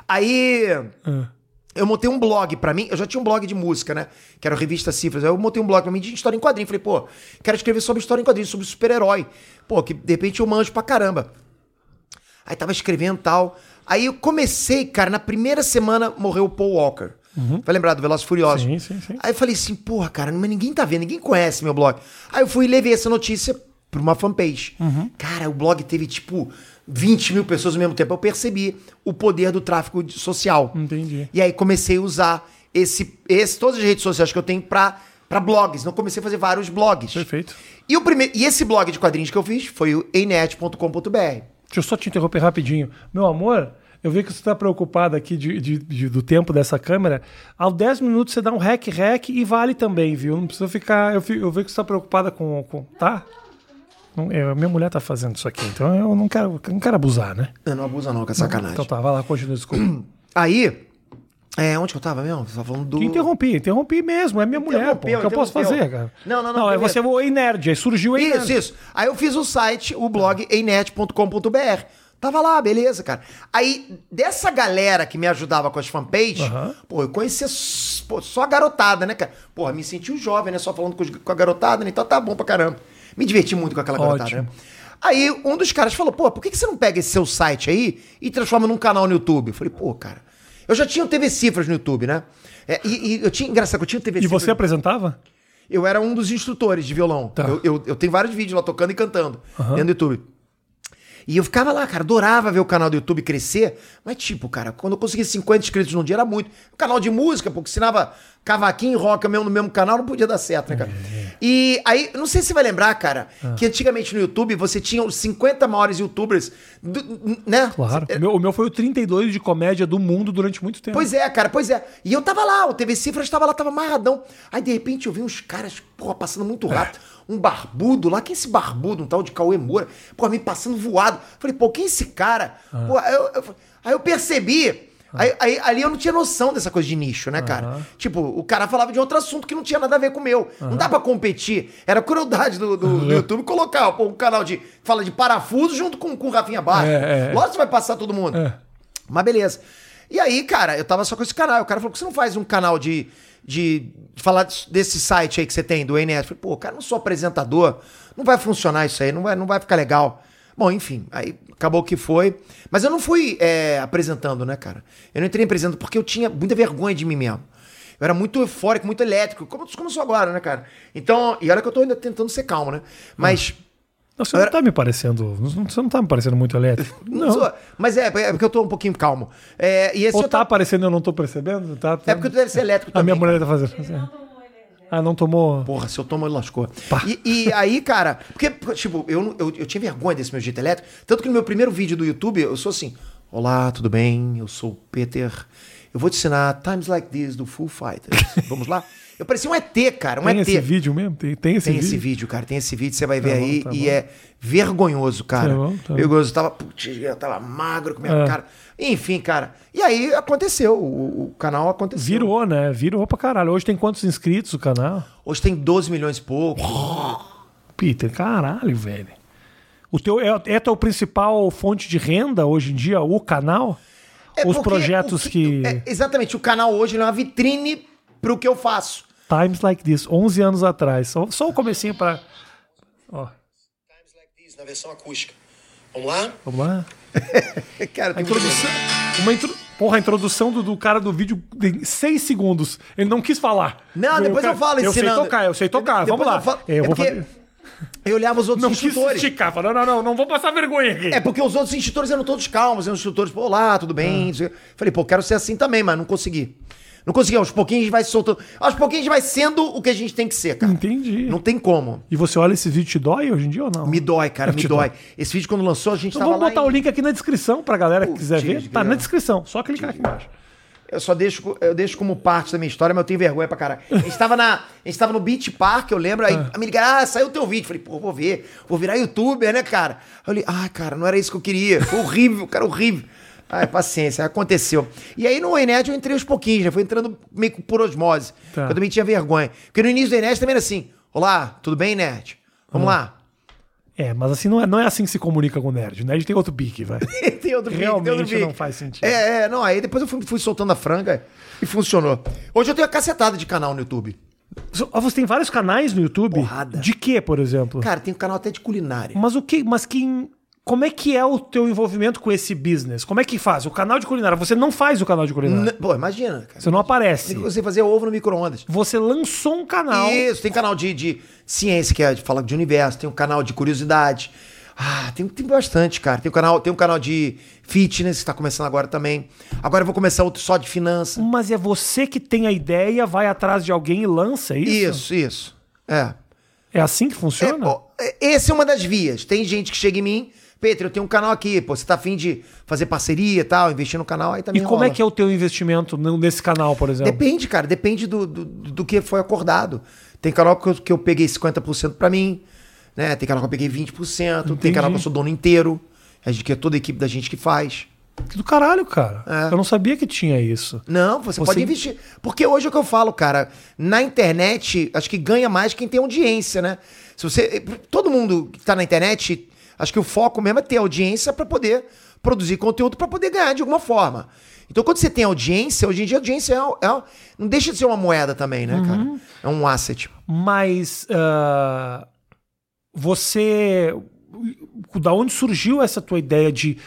Aí Ah. eu montei um blog pra mim. Eu já tinha um blog de música, né? Que era a revista Cifras. Aí eu montei um blog pra mim de história em quadrinho. Falei, pô, quero escrever sobre história em quadrinho, sobre super-herói. Pô, que de repente eu manjo pra caramba. Aí tava escrevendo e tal. Aí eu comecei, cara, na primeira semana morreu o Paul Walker. Vai lembrar do Velozes e Furiosos? Sim, sim, sim. Aí eu falei assim, porra, cara, mas ninguém tá vendo, ninguém conhece meu blog. Aí eu fui e levei essa notícia pra uma fanpage. Uhum. Cara, o blog teve, tipo, 20 mil pessoas ao mesmo tempo. Eu percebi o poder do tráfego social. Entendi. E aí comecei a usar esse, esse, todas as redes sociais que eu tenho pra, pra blogs. Então comecei a fazer vários blogs. Perfeito. E, o primeiro, e esse blog de quadrinhos que eu fiz foi o enet.com.br. Deixa eu só te interromper rapidinho. Meu amor, eu vi que você está preocupado aqui de, de- de- do tempo dessa câmera. Aos 10 minutos você dá um rec, rec e vale também, viu? Não precisa ficar. Eu, eu vi que você está preocupada com. com tá? Não, é, minha mulher tá fazendo isso aqui, então eu não quero, não quero abusar, né? Não, não abusa não, que é sacanagem. Então tá, vai lá, continua, desculpa. Aí, é, onde que eu tava mesmo? Você tava falando do... Te interrompi, interrompi mesmo, é minha mulher, pô. O que eu posso fazer, cara? Não, não, não, Não, é beleza. você o Ei Nerd, aí surgiu Ei Isso, Nerd. isso. Aí eu fiz o site, o blog einet.com.br. Tava lá, beleza, cara. Aí, dessa galera que me ajudava com as fanpages, Aham. pô, eu conhecia s- pô, só a garotada, né, cara? Porra, me senti um jovem, né? Só falando com, os- com a garotada, né? Então tá bom pra caramba. Me diverti muito com aquela garotada, né? Aí um dos caras falou, pô, por que que você não pega esse seu site aí e transforma num canal no YouTube? Eu falei, pô, cara, eu já tinha o TV Cifras no YouTube, né? É, e, e eu tinha, engraçado, que eu tinha o TV E Cifras. você apresentava? Eu era um dos instrutores de violão. Tá. Eu, eu, eu tenho vários vídeos lá tocando e cantando dentro do YouTube. E eu ficava lá, cara, adorava ver o canal do YouTube crescer. Mas, tipo, cara, quando eu consegui 50 inscritos num dia era muito. Um canal de música, porque ensinava cavaquinho e rock mesmo no mesmo canal, não podia dar certo, né, cara? É. E aí, não sei se você vai lembrar, cara, Ah. que antigamente no YouTube você tinha os 50 maiores youtubers, do- né? Claro. O meu, o meu foi o 32 de comédia do mundo durante muito tempo. Pois é, cara, pois é. E eu tava lá, o TV Cifras tava lá, tava amarradão. Aí, de repente, eu vi uns caras, porra, passando muito rápido. Um barbudo lá, quem é esse barbudo? Um tal de Cauê Moura. Porra, me passando voado. Falei, pô, quem é esse cara? Pô, aí, eu, eu- aí eu percebi. Aí, aí- ali eu não tinha noção dessa coisa de nicho, né, cara? Tipo, o cara falava de outro assunto que não tinha nada a ver com o meu. Não dá pra competir. Era crueldade do, do- do YouTube colocar pô, um canal de. Fala de parafuso junto com, com o Rafinha Baixo. É, é. Lógico que vai passar todo mundo. É. Mas beleza. E aí, cara, eu tava só com esse canal. O cara falou: por que você não faz um canal de. de falar desse site aí que você tem, do ENET? Eu falei, pô, cara, não sou apresentador. Não vai funcionar isso aí, não vai, não vai ficar legal. Bom, enfim, aí acabou que foi. Mas eu não fui é, apresentando, né, cara? Eu não entrei apresentando porque eu tinha muita vergonha de mim mesmo. Eu era muito eufórico, muito elétrico, como, como eu sou agora, né, cara? Então, e olha que eu tô ainda tentando ser calmo, né? Mas. Não, você não tá me parecendo. Você não tá me parecendo muito elétrico. Não. sou- mas é, é porque eu tô um pouquinho calmo. É, e esse Ou tá tô- aparecendo e eu não tô percebendo? Tá, tá- É porque tu deve ser elétrico A também. minha mulher tá fazendo. Ah, não tomou. Porra, se eu tomo, ele lascou. E, e aí, cara, porque, tipo, eu, eu, eu tinha vergonha desse meu jeito elétrico. Tanto que no meu primeiro vídeo do YouTube, eu sou assim: Olá, tudo bem? Eu sou o Peter. Eu vou te ensinar Times Like This do Full Fighters. Vamos lá? Eu parecia um ET, cara, um Tem ET. esse vídeo mesmo? Tem, tem esse Tem vídeo? esse vídeo, cara. Tem esse vídeo, você vai ver Tá bom, aí. tá e bom. é vergonhoso, cara. Tá bom, tá vergonhoso. Eu tava, putz, eu tava magro com minha É. cara. Enfim, cara. E aí aconteceu. O, o canal aconteceu. Virou, né? Virou pra caralho. Hoje tem quantos inscritos o canal? Hoje tem 12 milhões e pouco. Peter, caralho, velho. O teu, é, é a tua principal fonte de renda hoje em dia, o canal? É Os projetos o que. é, exatamente. O canal hoje é uma vitrine pro que eu faço. Times Like This, 11 anos atrás. Só, só o comecinho pra... Ó, Times Like This, na versão acústica. Vamos lá? vamos lá. Cara, A tem introdução... Uma intro... Porra, a introdução do, do cara do vídeo em 6 segundos. Ele não quis falar. Não, O depois cara- eu falo Eu sei ensinando. tocar, eu sei tocar. Vamos lá. eu falo- É, eu é vou porque fazer- Eu olhava os outros Não quis instrutores. esticar. Falou, não, não, não, não vou passar vergonha aqui. É porque os outros instrutores eram todos calmos, eram instrutores, pô, lá, tudo bem. Ah. Falei, pô, quero ser assim também, mas não consegui. Não consegui, aos pouquinhos a gente vai soltando. Aos pouquinhos a gente vai sendo o que a gente tem que ser, cara. Entendi. Não tem como. E você olha esse vídeo te dói hoje em dia ou não? Me dói, cara, me Te dói. dói. Esse vídeo quando lançou, a gente Então tava vamos botar em- o link aqui na descrição pra galera que Putz, quiser ver. Tá na descrição, só clicar aqui embaixo. Eu só deixo, eu deixo como parte da minha história, mas eu tenho vergonha pra caralho. A gente tava, na, a gente tava no Beach Park, eu lembro, aí a me ligaram, ah, saiu o teu vídeo. Falei, pô, vou ver, vou virar youtuber, né, cara? Eu falei, ah, cara, não era isso que eu queria. Foi horrível, cara, horrível. Ai, paciência, aconteceu. E aí no Enet eu entrei aos pouquinhos, né? Fui entrando meio que por osmose. Tá. Eu também tinha vergonha. Porque no início do Enet também era assim, olá, tudo bem, Nerd? Vamos lá. É, mas assim não é, não é assim que se comunica com o nerd. O nerd tem outro pique, vai. tem outro vídeo, tem outro Realmente vídeo. não faz sentido. É, é, não, aí depois eu fui, fui soltando a franga e funcionou. Hoje eu tenho a cacetada de canal no YouTube. So- ah, Você tem vários canais no YouTube? Porrada. De quê, por exemplo? Cara, tem um canal até de culinária. Mas o que. Mas que. Como é que é o teu envolvimento com esse business? Como é que faz? O canal de culinária. Você não faz o canal de culinária. N- Pô, imagina, cara. Você não aparece. Você fazer ovo no micro-ondas. Você lançou um canal. Isso, tem canal de, de ciência, que é de fala de universo, tem um canal de curiosidade. Ah, tem, tem bastante, cara. Tem um canal, tem um canal de fitness que tá começando agora também. Agora eu vou começar outro só de finança. Mas é você que tem a ideia, vai atrás de alguém e lança é isso? Isso, isso. É. É assim que É, funciona? ó, é- essa é uma das vias. Tem gente que chega em mim, Pedro, eu tenho um canal aqui, pô, você tá afim de fazer parceria e tal, investir no canal, aí e também como é que é o teu investimento nesse canal, por exemplo? Depende, cara, depende do, do, do que foi acordado. Tem canal que eu, que eu peguei 50% pra mim, né? Tem canal que eu peguei 20%, tem Entendi. canal que eu sou dono inteiro, a gente que é toda a equipe da gente que faz. Que do caralho, cara. É. Eu não sabia que tinha isso. Não, você, Você- pode investir. Porque hoje é o que eu falo, cara. Na internet, acho que ganha mais quem tem audiência, né? Se você. Todo mundo que tá na internet, acho que o foco mesmo é ter audiência pra poder produzir conteúdo pra poder ganhar de alguma forma. Então, quando você tem audiência, hoje em dia a audiência é, é- não deixa de ser uma moeda também, né, cara? É um asset. Mas ah, você. Da onde surgiu essa tua ideia de.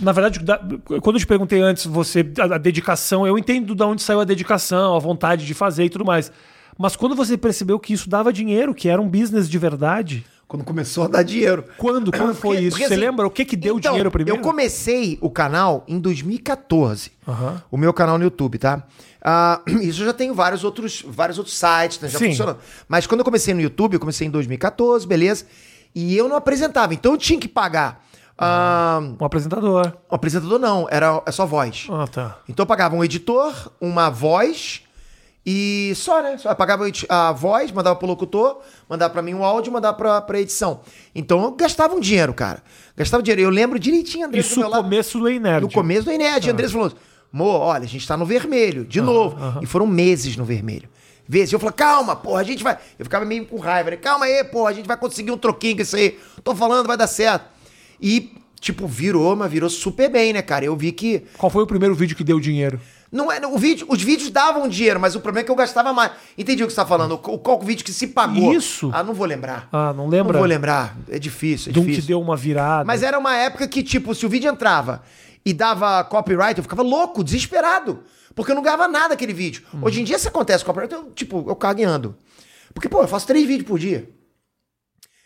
Na verdade, da- quando eu te perguntei antes, você. A, a dedicação, eu entendo da onde saiu a dedicação, a vontade de fazer e tudo mais. Mas quando você percebeu que isso dava dinheiro, que era um business de verdade, Quando começou a dar dinheiro. quando, quando foi Porque- isso? porque, você assim, lembra o que que deu então, dinheiro primeiro? Eu comecei o canal em 2014. Aham. O meu canal no YouTube, tá? Ah, isso eu já tenho vários outros, vários outros sites, né? Já Sim. funcionando. Mas quando eu comecei no YouTube, eu comecei em 2014, beleza? E eu não apresentava, então eu tinha que pagar. ah, Um apresentador. um apresentador não, era é só voz. Ah, tá. Então eu pagava um editor, uma voz e só, né? Só eu pagava a voz, mandava pro locutor, mandava pra mim um áudio, mandava pra, pra edição. Então eu gastava um dinheiro, cara. Gastava dinheiro. Eu lembro direitinho, André, Isso no começo do Ei Nerd. no começo do Ened, Andrés falou: Mo, olha, a gente tá no vermelho, de novo. E foram meses no vermelho. Vezes. Eu falei, calma, porra, a gente vai. Eu ficava meio com raiva, né? Calma aí, porra, a gente vai conseguir um troquinho com isso aí. Tô falando, vai dar certo. E, tipo, virou, mas virou super bem, né, cara? Eu vi que. Qual foi o primeiro vídeo que deu dinheiro? Não é, o vídeo, os vídeos davam dinheiro, mas o problema é que eu gastava mais. Entendi o que você tá falando. O, qual o vídeo que se pagou? Isso. Ah, não vou lembrar. Ah, não lembra? Não vou lembrar. É difícil, é que difícil. deu uma virada. Mas era uma época que, tipo, se o vídeo entrava e dava copyright, eu ficava louco, desesperado. Porque eu não ganhava nada aquele vídeo. Hoje em dia, se acontece copyright, eu, tipo, eu cago e ando. Porque, pô, eu faço três vídeos por dia.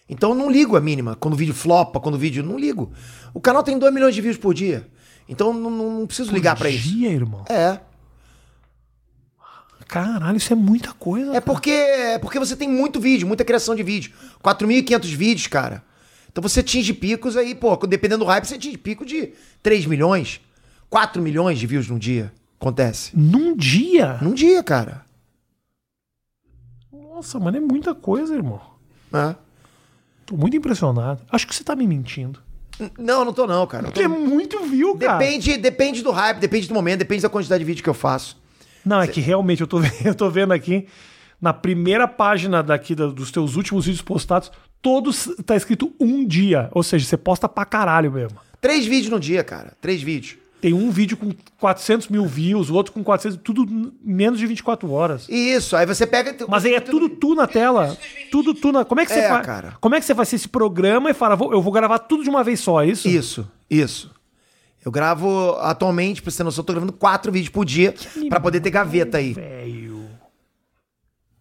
Então eu não ligo a mínima. Quando o vídeo flopa, quando o vídeo. Não ligo. O canal tem 2 milhões de views por dia. Então não, não- preciso ligar pra isso. Dia, irmão. É. Caralho, isso é muita coisa. É porque, é porque você tem muito vídeo, muita criação de vídeo. 4.500 vídeos, cara. Então você atinge picos aí, pô, dependendo do hype, você atinge pico de 3 milhões, 4 milhões de views num dia. Acontece. Num dia? Num dia, cara. Nossa, mano, é muita coisa, irmão. É. Tô muito impressionado. Acho que você tá me mentindo. Não, não tô não, cara. Tô- Porque é muito view, cara. Depende, depende do hype, depende do momento, depende da quantidade de vídeo que eu faço. Não, é que realmente eu tô, eu tô vendo aqui na primeira página daqui da- dos teus últimos vídeos postados, todos tá escrito um dia. Ou seja, você posta pra caralho mesmo. Três vídeos no dia, cara. Três vídeos. Tem um vídeo com 400 mil views, o outro com 400, tudo menos de 24 horas. Isso, aí você pega. Mas aí é tudo tu na tela. Tudo tu na. Como é que você É, faz? cara. Como é que você faz esse programa e fala, vou- eu vou gravar tudo de uma vez só, é isso? Isso, isso. Eu gravo atualmente, pra você ter noção, eu tô gravando quatro vídeos por dia pra poder ter gaveta aí. Velho.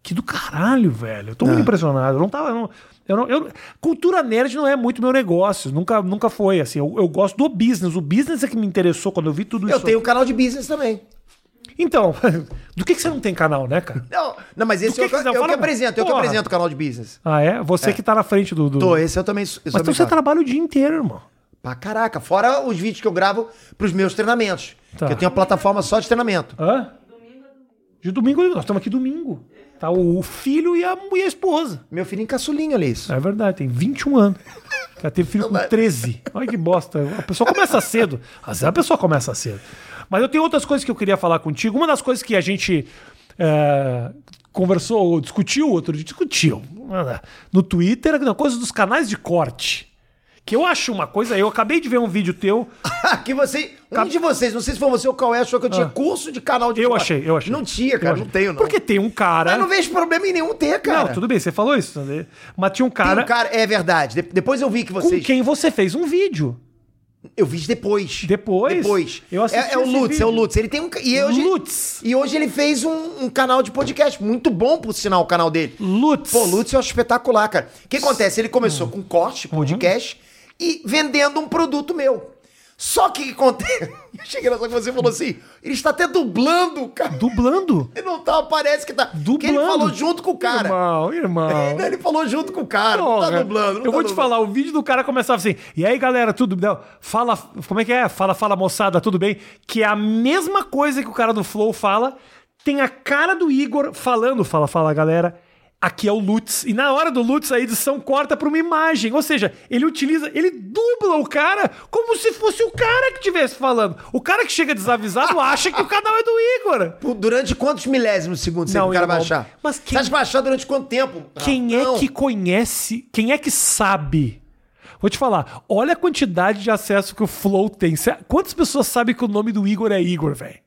Que do caralho, velho. Eu tô muito É. impressionado. Eu não tava. não- eu não, eu- cultura nerd não é muito meu negócio. Nunca, nunca foi. Assim, eu, eu gosto do business. O business é que me interessou quando eu vi tudo Eu isso. tenho um canal de business também. Então, do que, que você não tem canal, né, cara? Não, não mas esse que eu, que você- eu, que fala- apresento, eu que Porra. apresento o canal de business. Ah, é? Você que tá na frente do. do... Tô, esse eu também eu Mas então você trabalha o dia inteiro, irmão. Pra caraca, fora os vídeos que eu gravo pros meus treinamentos. Tá. Que eu tenho uma plataforma só de treinamento. Hã? De domingo, nós estamos aqui domingo. Tá o filho e a, e a esposa. Meu filhinho caçulinho, olha isso. É verdade, tem 21 anos. Ela teve filho com 13. Olha que bosta. A pessoa começa cedo. Às vezes a pessoa começa cedo. Mas eu tenho outras coisas que eu queria falar contigo. Uma das coisas que a gente é, conversou, ou discutiu outro dia, discutiu no Twitter, não, coisa dos canais de corte. Que eu acho uma coisa. Eu acabei de ver um vídeo teu. que você. Um de vocês, não sei se foi você ou qual é, achou que eu tinha Ah. curso de canal de Eu achei, eu achei. Não tinha, Eu cara, não tenho, não. Porque tem um cara. Mas não vejo problema em nenhum ter, cara. Não, tudo bem, você falou isso. né? Mas tinha um Tem cara, um cara, é verdade. De- depois eu vi que com vocês. quem você fez um vídeo. Eu vi depois. Depois? Depois. Eu assisti é, é o Lutz, vídeo. é o Lutz. Ele tem um. E hoje, Lutz. E hoje ele fez um, um canal de podcast. Muito bom, por sinal, o canal dele. Lutz. Pô, Lutz eu acho espetacular, cara. O que acontece? Ele começou Hum. com corte, Uhum. E vendendo um produto meu. Só que o acontece? Eu cheguei nessa que você falou assim: ele está até dublando, cara. Dublando. Ele não tá, parece que tá. Dublando. Que ele falou junto com o cara. Irmão, irmão. Não, Ele falou junto com o cara. não tá dublando. não eu tá vou te dublando. falar, o vídeo do cara começava assim. E aí, galera, tudo bem? Fala, como é que é? Fala, fala, moçada, tudo bem? Que é a mesma coisa que o cara do Flow fala. Tem a cara do Igor falando, fala, fala, galera. Aqui é o Lutz. E na hora do Lutz, a edição corta pra uma imagem. Ou seja, ele utiliza, ele dubla o cara como se fosse o cara que estivesse falando. O cara que chega desavisado acha que o canal é do Igor. Durante quantos milésimos de segundo Não, o cara vai achar? mas quem- Você vai achar durante quanto tempo? Quem Não. é que conhece, quem é que sabe? Vou te falar, olha a quantidade de acesso que o Flow tem. Quantas pessoas sabem que o nome do Igor é Igor, velho?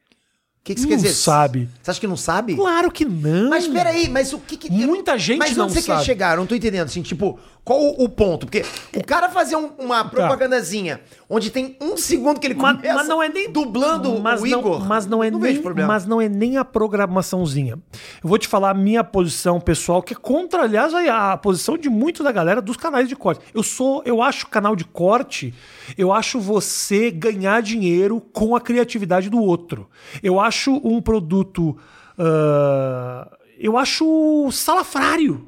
O que, que você Não quer dizer? sabe. Você acha que não sabe? Claro que não. Mas peraí, mas o que que... Muita gente mas não onde você sabe. quer chegar? Eu não tô entendendo, assim, tipo, qual o, o ponto? Porque o cara fazer um- Tá. uma propagandazinha onde tem um segundo que ele Mas, começa mas não é nem dublando mas o não- Igor. mas não é não nem, vejo problema. mas não é nem a programaçãozinha. Eu vou te falar a minha posição pessoal, que é contra, aliás, a, a posição de muito da galera dos canais de corte. Eu sou, eu acho canal de corte, eu acho você ganhar dinheiro com a criatividade do outro. Eu acho um produto, ah, eu acho salafrário.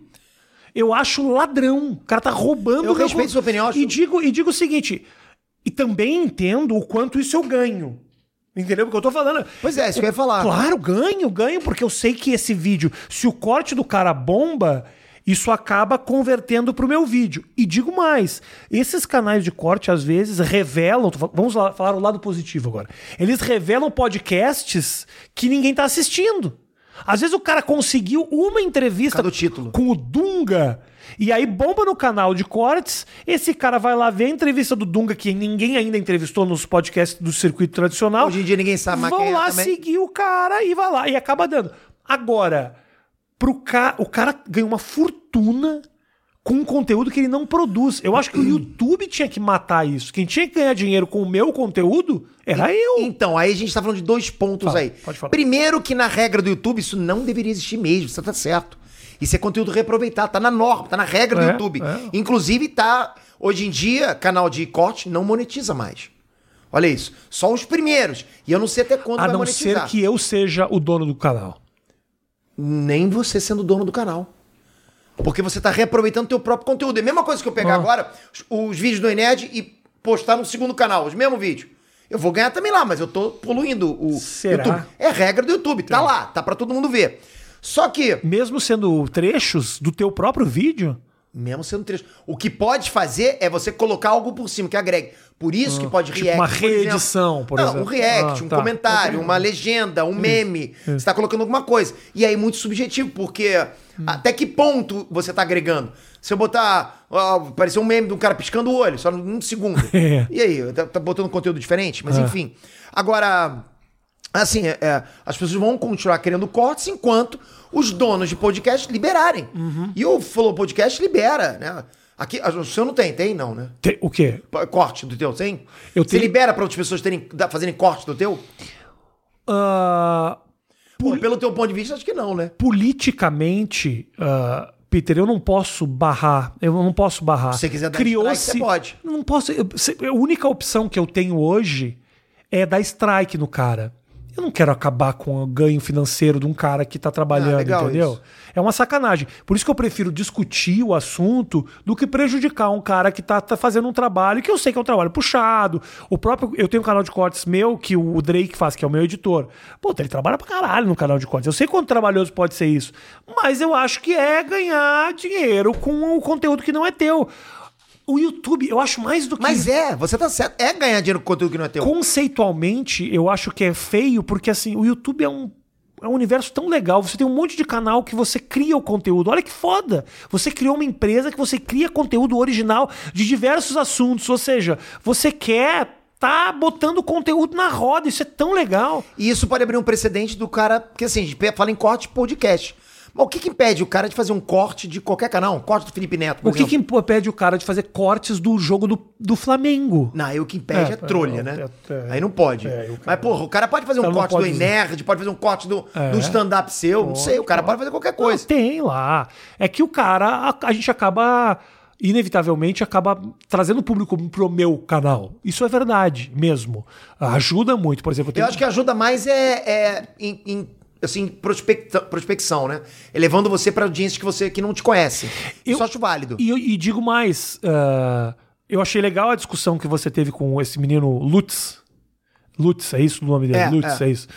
Eu acho ladrão. O cara tá roubando. Eu respeito sua opinião, acho- E digo, e digo o seguinte. E também entendo o quanto isso eu ganho. Entendeu? Porque eu tô falando. Pois é, isso que eu ia falar. Claro, ganho, ganho, porque eu sei que esse vídeo, se o corte do cara bomba, isso acaba convertendo pro meu vídeo. E digo mais, esses canais de corte às vezes revelam, vamos lá falar o lado positivo agora. Eles revelam podcasts que ninguém tá assistindo. Às vezes o cara conseguiu uma entrevista com o Dunga e aí bomba no canal de cortes. Esse cara vai lá ver a entrevista do Dunga que ninguém ainda entrevistou nos podcasts do circuito tradicional. Hoje em dia ninguém sabe mais Vão é lá também. seguir o cara e vai lá e acaba dando. Agora, pro ca... o cara ganha uma fortuna com um conteúdo que ele não produz. Eu acho que o YouTube tinha que matar isso. Quem tinha que ganhar dinheiro com o meu conteúdo era eu. Então, aí a gente tá falando de dois pontos Fala, aí. pode falar. Primeiro que na regra do YouTube isso não deveria existir mesmo, você tá certo. Isso é conteúdo reaproveitado, tá na norma, tá na regra do É, YouTube. é. Inclusive tá, hoje em dia, canal de corte não monetiza mais. Olha isso, só os primeiros. E eu não sei até quando A vai não monetizar. ser que eu seja o dono do canal. Nem você sendo dono do canal. Porque você tá reaproveitando teu próprio conteúdo. É a mesma coisa que eu pegar Ah. agora os, os vídeos do Ened e postar no segundo canal, os mesmos vídeos. eu vou ganhar também lá, mas eu tô poluindo o Será? YouTube. É regra do YouTube, tá lá, tá pra todo mundo ver. Só que, Mesmo sendo trechos do teu próprio vídeo. Mesmo sendo trecho, o que pode fazer é você colocar algo por cima que agregue. Por isso que pode tipo react. uma por exemplo. reedição, por Não, exemplo. um react, Ah, um tá. comentário, uma legenda, um meme. Você tá colocando alguma coisa. E aí, muito subjetivo, porque Hum. até que ponto você tá agregando? Se eu botar. ó, um meme de um cara piscando o olho, só num segundo. É. E aí, tá, tá botando conteúdo diferente? Mas É. enfim. Agora. Assim, é, é, as pessoas vão continuar querendo cortes enquanto os donos de podcast liberarem. Uhum. E o Flow Podcast libera, né? Aqui, o seu não tem, tem não, né? Te- o quê? Corte do teu, tem? Eu Você tenho- libera pra outras pessoas terem, fazerem corte do teu? Ah, Pô, pelo teu ponto de vista, acho que não, né? politicamente, ah, Peter, eu não posso barrar. Eu não posso barrar. Se você quiser dar Criou-se- strike, você pode. Não posso. eu- a única opção que eu tenho hoje é dar strike no cara. Eu não quero acabar com o ganho financeiro de um cara que tá trabalhando, Ah, entendeu? isso. É uma sacanagem. Por isso que eu prefiro discutir o assunto do que prejudicar um cara que tá, tá fazendo um trabalho que eu sei que é um trabalho puxado. O próprio. Eu tenho um canal de cortes meu que o Drake faz, que é o meu editor. Pô, ele trabalha pra caralho no canal de cortes. Eu sei quanto trabalhoso pode ser isso. Mas eu acho que é ganhar dinheiro com o conteúdo que não é teu. O YouTube, eu acho mais do que. Mas é, você tá certo. É ganhar dinheiro com conteúdo que não é teu. Conceitualmente, eu acho que é feio, porque assim, o YouTube é um, é um universo tão legal. Você tem um monte de canal que você cria o conteúdo. Olha que foda! Você criou uma empresa que você cria conteúdo original de diversos assuntos. Ou seja, você quer tá botando conteúdo na roda. Isso é tão legal. E isso pode abrir um precedente do cara. Porque assim, a gente fala em corte podcast. Mas o que, que impede o cara de fazer um corte de qualquer canal? Um corte do Felipe Neto, por O que, que impede o cara de fazer cortes do jogo do, do Flamengo? Não, aí o que impede é, É, trolha, é, né? é, é. aí não pode. É, cara- Mas, porra, o cara pode fazer um cara corte pode do dizer. Nerd, pode fazer um corte do, É. do stand-up seu, não sei. O cara pode fazer qualquer coisa. Não, tem lá. É que o cara, a, a gente acaba, inevitavelmente, acaba trazendo o público pro meu canal. Isso é verdade mesmo. Ajuda muito. Por exemplo, eu Eu tenho- acho que ajuda mais é, é em, em, assim, prospecta- prospecção, né? Elevando você pra audiências que você que não te conhece. Eu- Isso acho válido. E, e digo mais, ah, eu achei legal a discussão que você teve com esse menino Lutz. Lutz, é isso o nome dele? É, Lutz, é. é. isso.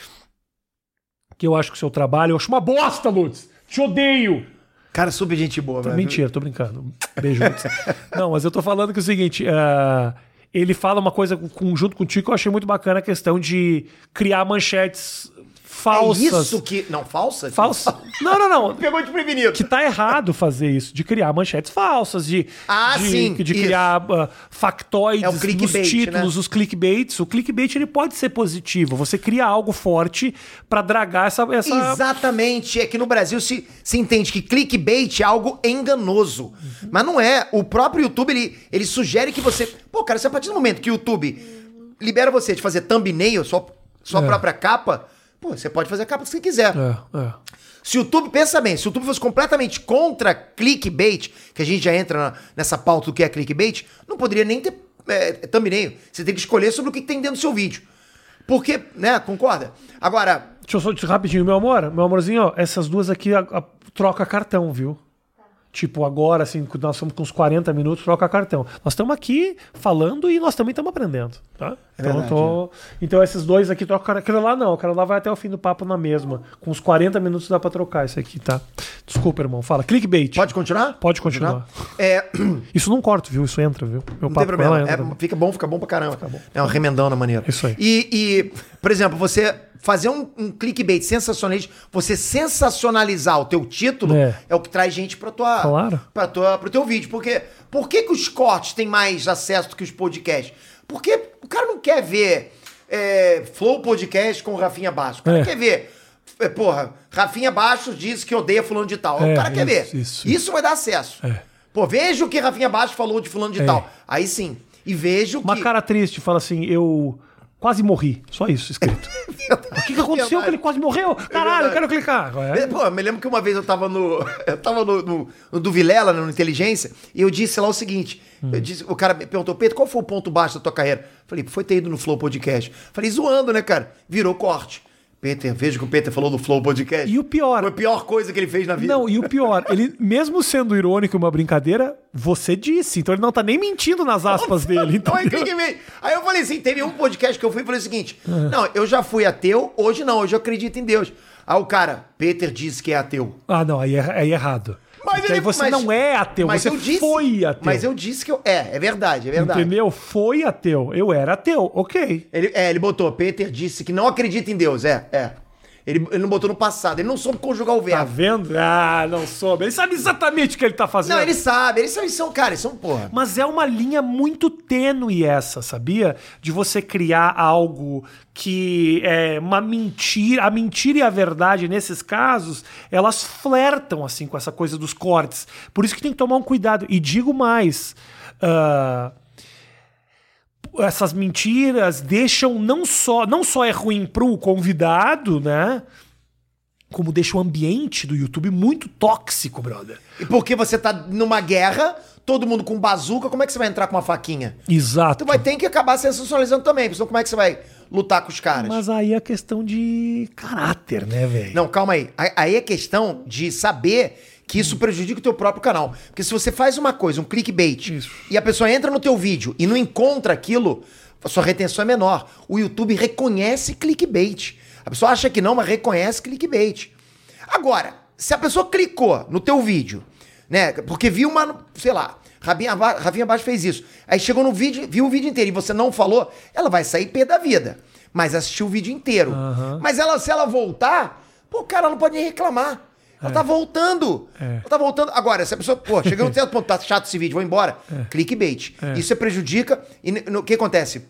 Que eu acho que o seu trabalho, eu acho uma bosta, Lutz. Te odeio. Cara, super gente boa, velho. Mentira, tô brincando. Beijo. Lutz. Não, mas eu tô falando que é o seguinte, ah, ele fala uma coisa com- junto contigo que eu achei muito bacana, a questão de criar manchetes É falsas. isso que. Não, falsa? Falsa. Não, não, não. Pegou de prevenido. que tá errado fazer isso, de criar manchetes falsas, de, Ah, de, sim, de criar uh, factoides É nos clickbait, títulos, né? os clickbaits. O clickbait ele pode ser positivo. Você cria algo forte pra dragar essa. essa... Exatamente. É que no Brasil se, se entende que clickbait é algo enganoso. Mas não é. O próprio YouTube, ele, ele sugere que você. Pô, cara, se a partir do momento que o YouTube libera você de fazer thumbnail, sua, sua É. própria capa, pô, você pode fazer a capa que você quiser. É, é. Se o YouTube, pensa bem, se o YouTube fosse completamente contra clickbait, que a gente já entra na- nessa pauta do que é clickbait, não poderia nem ter é, thumbnail. Você tem que escolher sobre o que tem dentro do seu vídeo. Porque, né, concorda? Agora, Deixa eu só rapidinho, meu amor. Meu amorzinho, ó, essas duas aqui a- a- troca cartão, viu? Tipo, agora, assim, nós estamos com uns 40 minutos, troca cartão. Nós estamos aqui falando e nós também estamos aprendendo, tá? então, verdade, tô... então, esses dois aqui trocam cartão. Aquele lá não, aquele lá vai até o fim do papo na mesma. Com uns 40 minutos dá pra trocar isso aqui, tá? Desculpa, irmão. Fala. Clickbait. pode continuar? Pode continuar. É, Isso não corto, viu? Isso entra, viu? Meu Não tem problema. entra, É, fica bom, fica bom pra caramba. bom. É um remendão na maneira. Isso aí. E, e, por exemplo, você fazer um, um clickbait sensacionalista, você sensacionalizar o teu título é, É. o que traz gente pra tua, Claro. pra tua, pro teu vídeo. Porque por que, que os cortes têm mais acesso do que os podcasts? Porque o cara não quer ver é, Flow Podcast com o Rafinha Baixo. O cara É. quer ver. é, Porra, Rafinha Baixo diz que odeia fulano de tal. o É, cara quer ver. isso, isso. vai dar acesso. É. Pô, veja o que Rafinha Baixo falou de fulano de É. tal. Aí sim. E vejo Uma que... cara triste, fala assim, eu quase morri. Só isso escrito. o que, que aconteceu que ele quase morreu? Caralho, eu quero clicar. É, É. Pô, me lembro que uma vez eu tava no. Eu tava no, no, no do Vilela, no Inteligência, e eu disse lá o seguinte: Hum. eu disse, o cara me perguntou, Pedro, qual foi o ponto baixo da tua carreira? Falei, foi ter ido no Flow Podcast. Falei, zoando, né, cara? Virou corte. Peter, veja que o Peter falou do Flow Podcast. E o pior. Foi a pior coisa que ele fez na vida. Não, e o pior, ele, mesmo sendo irônico e uma brincadeira, você disse. Então ele não tá nem mentindo nas aspas dele. Clickbait. Aí eu falei assim: teve um podcast que eu fui e falei o seguinte: É. Não, eu já fui ateu, hoje não, hoje eu acredito em Deus. Aí o cara, Peter disse que é ateu. Ah, não, aí é, aí é errado. Porque aí você mas- não é ateu, mas você eu disse- foi ateu. Mas eu disse que eu. É, é verdade, é verdade. Entendeu? Foi ateu. Eu era ateu, ok. Ele, é, ele botou, Peter disse que não acredita em Deus, é, é. Ele, ele não botou no passado, ele não soube conjugar o Tá verbo. vendo? Ah, não soube. Ele sabe exatamente o que ele tá fazendo. Não, ele sabe, eles são, eles são, cara, eles são porra. Mas é uma linha muito tênue essa, sabia? De você criar algo que é uma mentira. A mentira e a verdade, nesses casos, elas flertam assim com essa coisa dos cortes. Por isso que tem que tomar um cuidado. E digo mais. ah, essas mentiras deixam não só não só é ruim pro convidado, né? Como deixa o ambiente do YouTube muito tóxico, brother. E porque você tá numa guerra, todo mundo com bazuca, como é que você vai entrar com uma faquinha? Exato. Tu vai ter que acabar sensacionalizando também, senão como é que você vai lutar com os caras? Mas aí é questão de caráter, né, velho? Não, calma. Aí- Aí é questão de saber que isso prejudica o teu próprio canal. Porque se você faz uma coisa, um clickbait, Isso. e a pessoa entra no teu vídeo e não encontra aquilo, a sua retenção é menor. O YouTube reconhece clickbait. A pessoa acha que não, mas reconhece clickbait. Agora, se a pessoa clicou no teu vídeo, né? Porque viu uma, sei lá, Ravinha, Aba- Rafinha Abaixo fez isso. Aí chegou no vídeo, viu o vídeo inteiro e você não falou, ela vai sair pé da vida. Mas assistiu o vídeo inteiro. Mas ela, se ela voltar, pô, cara, ela não pode nem reclamar. Ela tá voltando. Ela tá voltando. Agora, se a pessoa, pô, chegando um certo ponto, tá chato esse vídeo, vou embora. Clickbait. Isso é prejudica. E no- o que acontece?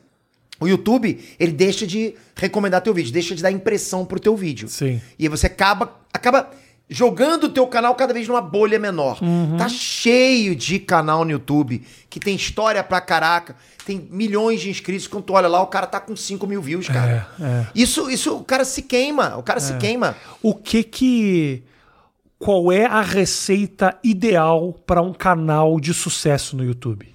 O YouTube, ele deixa de recomendar teu vídeo, deixa de dar impressão pro teu vídeo. Sim. E você acaba, acaba jogando o teu canal cada vez numa bolha menor. Uhum. Tá cheio de canal no YouTube que tem história pra caraca, tem milhões de inscritos. Quando tu olha lá, o cara tá com 5 mil views, cara. É, é. Isso, isso, o cara se queima, o cara se queima. O que que. Qual é a receita ideal para um canal de sucesso no YouTube?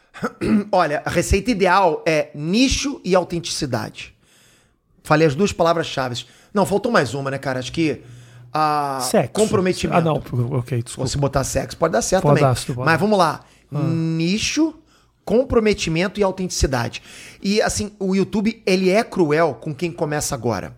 Olha, a receita ideal é nicho e autenticidade. Falei as duas palavras-chave. Não, faltou mais uma, né, cara? Acho que. a Sexo. Comprometimento. Ah, não. Ok, Se desculpa. você botar sexo, pode dar certo Pode também. dar, se. Mas vamos lá. Nicho, comprometimento e autenticidade. E assim, o YouTube, ele é cruel com quem começa agora.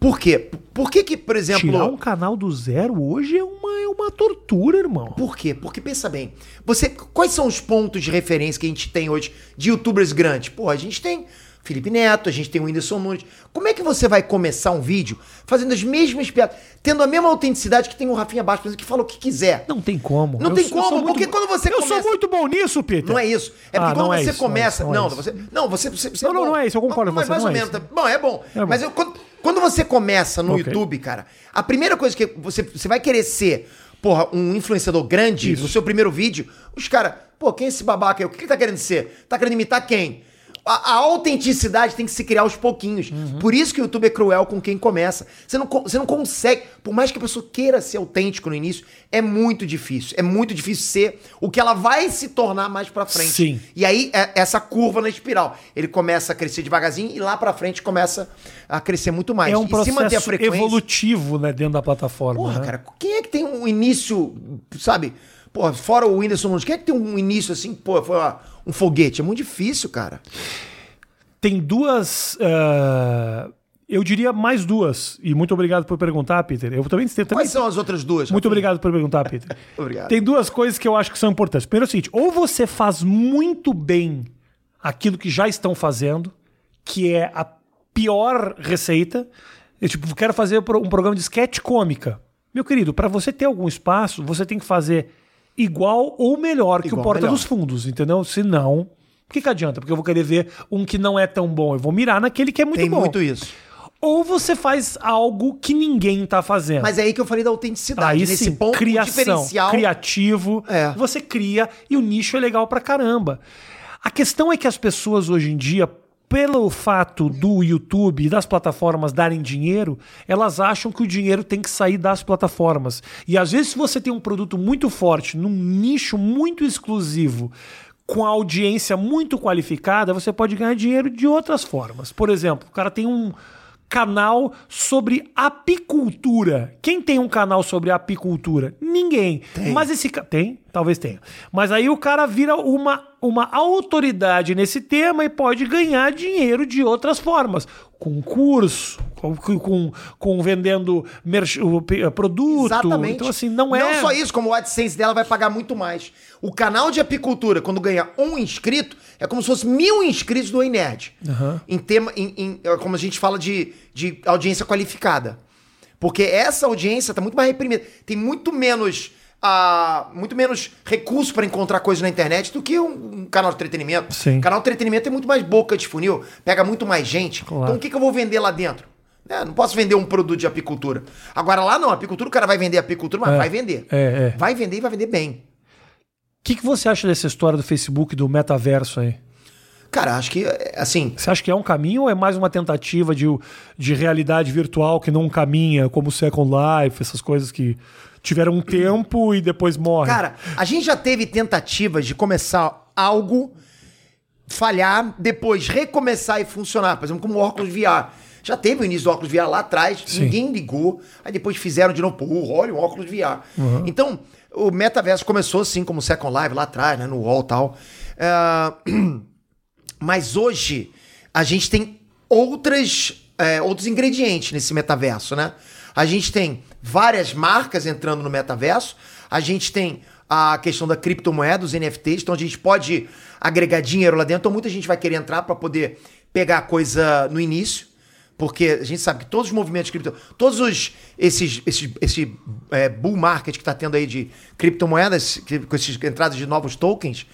Por quê? Por que que, por exemplo... Tirar um canal do zero hoje é uma, é uma tortura, irmão. Por quê? Porque pensa bem, você, quais são os pontos de referência que a gente tem hoje de youtubers grandes? Pô, a gente tem Felipe Neto, a gente tem o Whindersson Nunes. Como é que você vai começar um vídeo fazendo as mesmas piadas, tendo a mesma autenticidade que tem o Rafinha Baixo, por exemplo, que fala o que quiser? Não tem como. Não Eu tem sou- eu como, sou muito porque bo- quando você Eu começa- sou muito bom nisso, Peter. Não é isso. É porque Ah, quando não é você isso, começa. não é Não, isso. você. Não, você. você, você Não, não, bom. não é isso, eu concordo com você, mais não ou é menos. isso. Bom, é bom. É bom. Mas eu, quando, quando você começa no Ok. YouTube, cara, a primeira coisa que você, você vai querer ser, porra, um influenciador grande Isso. no seu primeiro vídeo, os caras, pô, quem é esse babaca aí? O que ele tá querendo ser? Tá querendo imitar quem? A, a autenticidade tem que se criar aos pouquinhos. Uhum. Por isso que o YouTube é cruel com quem começa. Você não, você não consegue, por mais que a pessoa queira ser autêntico no início, é muito difícil. É muito difícil ser o que ela vai se tornar mais pra frente. Sim. E aí, é essa curva na espiral. Ele começa a crescer devagarzinho e lá pra frente começa a crescer muito mais. É um e se manter a processo frequência. evolutivo, né, dentro da plataforma. Porra, né? cara, quem é que tem um início, sabe? Porra, fora o Whindersson Nunes, quem é que tem um início assim, pô, foi uma- um foguete? É muito difícil, cara. Tem duas. ah, eu diria mais duas. E muito obrigado por perguntar, Peter. Eu também, também Quais são as outras duas? Muito Rafinha? obrigado por perguntar, Peter. Obrigado. Tem duas coisas que eu acho que são importantes. Primeiro é o seguinte: ou você faz muito bem aquilo que já estão fazendo, que é a pior receita. Eu, tipo, quero fazer um programa de sketch cômica. Meu querido, para você ter algum espaço, você tem que fazer igual ou melhor que Igual o Porta melhor. dos Fundos, entendeu? Se não, o que, que adianta? Porque eu vou querer ver um que não é tão bom. Eu vou mirar naquele que é muito Tem bom. muito isso. Ou você faz algo que ninguém tá fazendo. Mas é aí que eu falei da autenticidade. Aí Nesse sim, ponto, criação, diferencial. criativo, É. você cria e o nicho é legal pra caramba. A questão é que as pessoas hoje em dia, pelo fato do YouTube e das plataformas darem dinheiro, elas acham que o dinheiro tem que sair das plataformas. E às vezes, se você tem um produto muito forte, num nicho muito exclusivo, com a audiência muito qualificada, você pode ganhar dinheiro de outras formas. Por exemplo, o cara tem um canal sobre apicultura. Quem tem um canal sobre apicultura? Ninguém. Mas esse tem, talvez tenha. Mas aí o cara vira uma uma autoridade nesse tema e pode ganhar dinheiro de outras formas, com curso, com, com, com vendendo merch- produto. Exatamente. Então assim, não é Não só isso, como o AdSense dela vai pagar muito mais. O canal de apicultura, quando ganha um inscrito, é como se fosse mil inscritos do Ei Nerd. Em tema, em, em- é como a gente fala de, de audiência qualificada. Porque essa audiência tá muito mais reprimida. Tem muito menos. Ah, muito menos recurso para encontrar coisas na internet do que um, um canal de entretenimento. Sim. canal de entretenimento é muito mais boca de funil, pega muito mais gente. Claro. Então o que, que eu vou vender lá dentro? É, não posso vender um produto de apicultura. Agora lá não, apicultura, o cara vai vender apicultura, mas É. vai vender. É, é. Vai vender e vai vender bem. O que, que você acha dessa história do Facebook, do metaverso aí? Cara, acho que, é, assim, Você acha que é um caminho ou é mais uma tentativa de, de realidade virtual que não caminha, como o Second Life, essas coisas que tiveram um tempo e depois morrem? cara, a gente já teve tentativas de começar algo, falhar, depois recomeçar e funcionar. Por exemplo, como o óculos VR. Já teve o início do óculos VR lá atrás, Sim. ninguém ligou, aí depois fizeram de novo, pô, olha o óculos VR. Uhum. Então, o metaverso começou assim como o Second Life lá atrás, né, no wall e tal. Ah, Mas hoje a gente tem outras, é, outros ingredientes nesse metaverso, né? A gente tem várias marcas entrando no metaverso, a gente tem a questão da criptomoeda, os NFTs, então a gente pode agregar dinheiro lá dentro, então muita gente vai querer entrar para poder pegar a coisa no início, porque a gente sabe que todos os movimentos de cripto, todos os esses esse, esse é, bull market que tá tendo aí de criptomoedas, com essas entradas de novos tokens,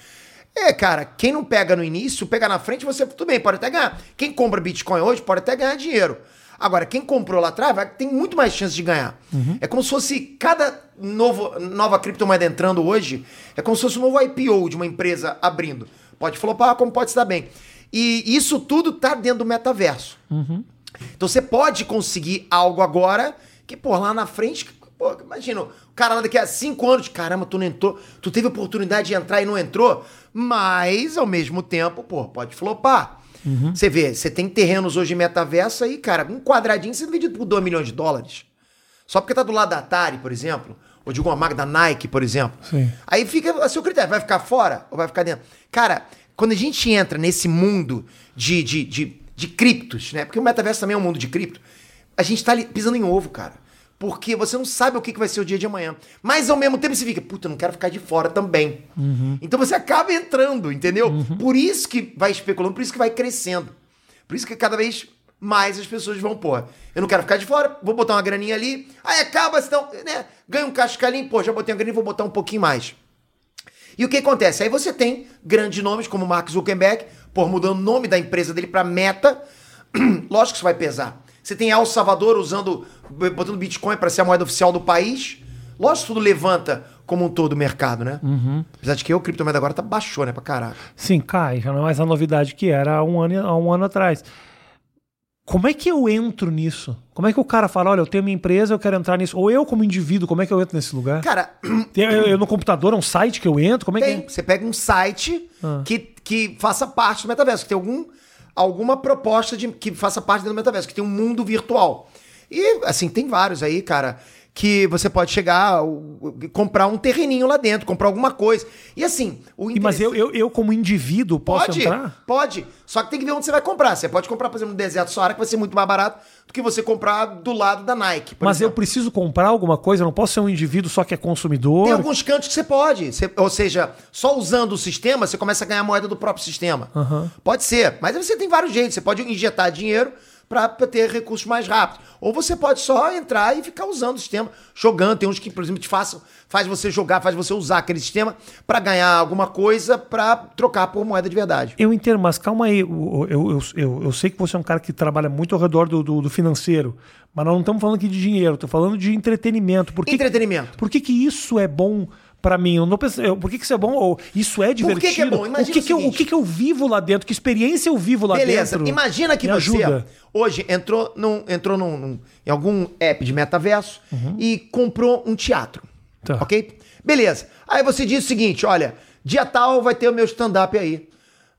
é, cara, quem não pega no início, pega na frente, você tudo bem, pode até ganhar. Quem compra Bitcoin hoje pode até ganhar dinheiro. Agora, quem comprou lá atrás vai, tem muito mais chance de ganhar. É como se fosse cada novo, nova criptomoeda entrando hoje, é como se fosse um novo IPO de uma empresa abrindo. Pode flopar, como pode se dar bem. E isso tudo tá dentro do metaverso. Então você pode conseguir algo agora que, pô, lá na frente, pô, imagina, o cara lá daqui a cinco anos, caramba, tu não entrou, tu teve oportunidade de entrar e não entrou, mas ao mesmo tempo, pô, pode flopar. Você vê, você tem terrenos hoje em metaverso aí, cara, um quadradinho sendo vendido por 2 milhões de dólares. Só porque tá do lado da Atari, por exemplo, ou de alguma marca da Nike, por exemplo. Sim. Aí fica a seu critério, vai ficar fora ou vai ficar dentro? Cara, quando a gente entra nesse mundo de, de, de, de criptos, né? Porque o metaverso também é um mundo de cripto, a gente tá ali pisando em ovo, cara. Porque você não sabe o que vai ser o dia de amanhã. Mas ao mesmo tempo você fica, puta, não quero ficar de fora também. Então você acaba entrando, entendeu? Por isso que vai especulando, por isso que vai crescendo. Por isso que cada vez mais as pessoas vão, pô, eu não quero ficar de fora, vou botar uma graninha ali, aí acaba, senão, né? Ganha um cascalinho, pô, já botei uma graninha, vou botar um pouquinho mais. E o que acontece? Aí você tem grandes nomes como Mark Zuckerberg, por mudando o nome da empresa dele para Meta. Lógico que isso vai pesar. Você tem El Salvador usando, botando Bitcoin para ser a moeda oficial do país. Lógico que tudo levanta como um todo o mercado, né? Apesar de que o criptomoeda agora tá baixou, né, pra caraca. Sim, cai, já não é mais a novidade que era há um ano, há um ano atrás. Como é que eu entro nisso? Como é que o cara fala, olha, eu tenho minha empresa, eu quero entrar nisso? Ou eu, como indivíduo, como é que eu entro nesse lugar? Cara, Tem, eu, eu no computador, é um site que eu entro? Como é tem. que é? Você pega um site Ah. que, que faça parte do metaverso, que tem algum, alguma proposta de, que faça parte do metaverso, que tem um mundo virtual. E, assim, tem vários aí, cara, que você pode chegar, comprar um terreninho lá dentro, comprar alguma coisa. E assim, o E, mas eu, eu, eu, como indivíduo, posso Pode, entrar? pode. Só que tem que ver onde você vai comprar. Você pode comprar, por exemplo, no deserto Saara, que vai ser muito mais barato do que você comprar do lado da Nike. Mas eu exemplo. preciso comprar alguma coisa? Eu não posso ser um indivíduo só que é consumidor? Tem alguns cantos que você pode. Você- ou seja, só usando o sistema, você começa a ganhar moeda do próprio sistema. Aham. Pode ser. Mas você tem vários jeitos. Você pode injetar dinheiro para ter recursos mais rápidos. Ou você pode só entrar e ficar usando o sistema, jogando. Tem uns que, por exemplo, te façam, faz você jogar, faz você usar aquele sistema para ganhar alguma coisa para trocar por moeda de verdade. Eu entendo, mas calma aí. Eu, eu, eu, eu, sei que você é um cara que trabalha muito ao redor do, do, do financeiro, mas nós não estamos falando aqui de dinheiro, estou falando de entretenimento. Por que, Entretenimento. por que, que isso é bom pra mim? Eu não eu- por que, que isso é bom? Ou isso é divertido? que que é bom? Imagina o, que, o que, eu, o que, que eu vivo lá dentro? Que experiência eu vivo lá Beleza, dentro? imagina que Me você ajuda. hoje entrou, num, entrou num, num- em algum app de metaverso e comprou um teatro. Uhum. Tá. Ok? Beleza. Aí você diz o seguinte: olha, dia tal vai ter o meu stand-up aí.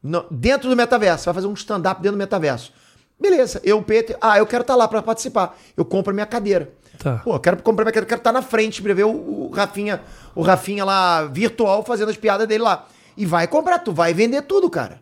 No- dentro do metaverso. Vai fazer um stand-up dentro do metaverso. Beleza, eu, Peter, ah, eu quero estar lá pra participar. Eu compro a minha cadeira. Tá. Pô, eu quero comprar quero estar na frente pra ver o, o Rafinha, o Rafinha lá virtual fazendo as piadas dele lá. E vai comprar, tu vai vender tudo, cara.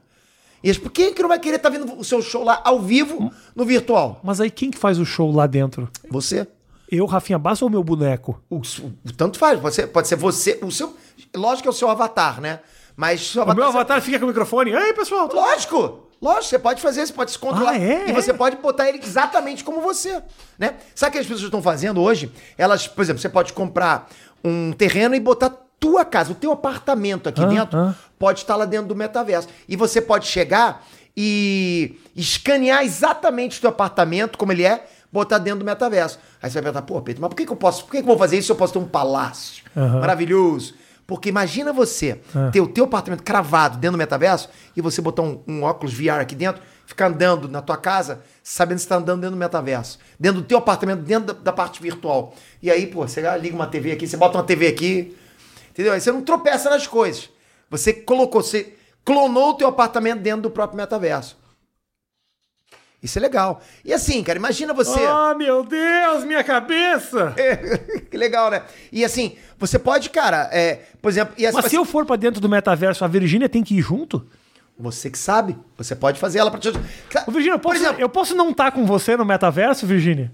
E por que que não vai querer estar vendo o seu show lá ao vivo no virtual? Mas aí quem que faz o show lá dentro? Você. Eu, Rafinha Basso ou meu boneco? O, o- tanto faz, pode ser, pode ser você, o seu. Lógico que é o seu avatar, né? Mas O meu avatar fica com o microfone. Ei, pessoal. Lógico! Lógico, você pode fazer, você pode se controlar. Ah, é? E você pode botar ele exatamente como você, né? Sabe o que as pessoas estão fazendo hoje? Elas, por exemplo, você pode comprar um terreno e botar tua casa, o teu apartamento aqui Ah, dentro, ah. pode estar lá dentro do metaverso. E você pode chegar e escanear exatamente o teu apartamento, como ele é, botar dentro do metaverso. Aí você vai perguntar, pô, Pedro, mas por que, que eu posso, por que, que eu vou fazer isso se eu posso ter um palácio Aham. maravilhoso? Porque imagina você Ah. ter o teu apartamento cravado dentro do metaverso e você botar um, um óculos VR aqui dentro, ficar andando na tua casa, sabendo que você está andando dentro do metaverso. Dentro do teu apartamento, dentro da, da parte virtual. E aí, pô, você liga uma TV aqui, você bota uma TV aqui, entendeu? Aí você não tropeça nas coisas. Você colocou, você clonou o teu apartamento dentro do próprio metaverso. Isso é legal. E assim, cara, imagina você... Ah, meu Deus, minha cabeça! que legal, né? E assim, você pode, cara, é, por exemplo... Assim, Mas se eu for pra dentro do metaverso, a Virgínia tem que ir junto? Você que sabe, você pode fazer ela pra te... Ô, Virgínia, eu Por posso, exemplo, eu posso não estar com você no metaverso, Virgínia?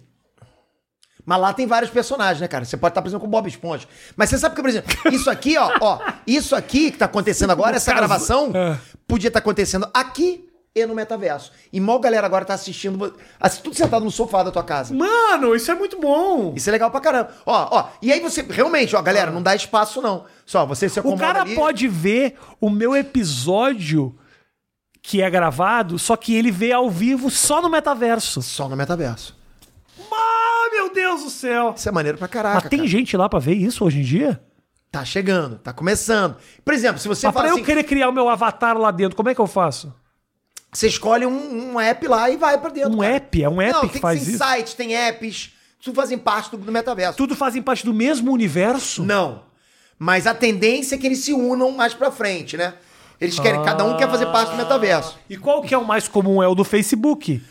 Mas lá tem vários personagens, né, cara? Você pode estar, por exemplo, com o Bob Esponja. Mas você sabe que, por exemplo, isso aqui, ó, ó, isso aqui que tá acontecendo agora, essa gravação, É. podia estar acontecendo aqui e no metaverso. E mal galera agora tá assistindo, assim, tudo sentado no sofá da tua casa. Mano, isso é muito bom. Isso é legal pra caramba. Ó, ó, e aí você, realmente, ó, galera, não dá espaço não. Só, você se O acomoda cara ali. pode ver o meu episódio que é gravado, só que ele vê ao vivo só no metaverso. Só no metaverso. Ah, meu Deus do céu! Isso é maneiro pra caraca, Mas tem cara. gente lá pra ver isso hoje em dia? Tá chegando, tá começando. Por exemplo, se você Mas pra fala eu assim, querer criar o meu avatar lá dentro, como é que eu faço? Você escolhe um, um app lá e vai pra dentro. Um cara. app? É um app Não, que tem, faz tem isso? sites, tem apps, tudo fazem parte do, do metaverso. Tudo fazem parte do mesmo universo? Não. Mas a tendência é que eles se unam mais pra frente, né? Eles querem, cada um quer fazer parte do metaverso. E qual que é o mais comum? É o do Facebook.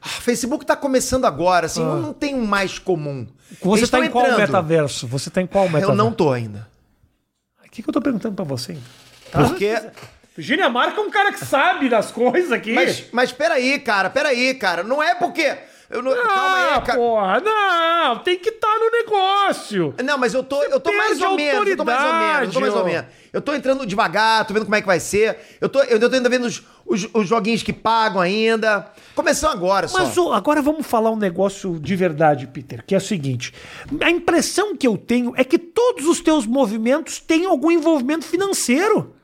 Ah, Facebook tá começando agora, assim, não tem um mais comum. Você Eles tá em qual entrando. metaverso? Você tá em qual metaverso? Eu não tô ainda. O que, que eu tô perguntando pra você? Porque. Virginia Marca é um cara que sabe das coisas aqui. Mas, mas peraí, cara, peraí, cara. Não é porque. Eu não, calma ah, aí, cara. porra, não, tem que estar no negócio. Não, mas eu tô, eu tô mais ou menos, eu tô mais ou menos, eu tô mais ou menos. Eu tô entrando devagar, tô vendo como é que vai ser. Eu tô, eu, eu tô ainda vendo os, os, os joguinhos que pagam ainda. Começou agora só. Mas agora vamos falar um negócio de verdade, Peter, que é o seguinte: a impressão que eu tenho é que todos os teus movimentos têm algum envolvimento financeiro.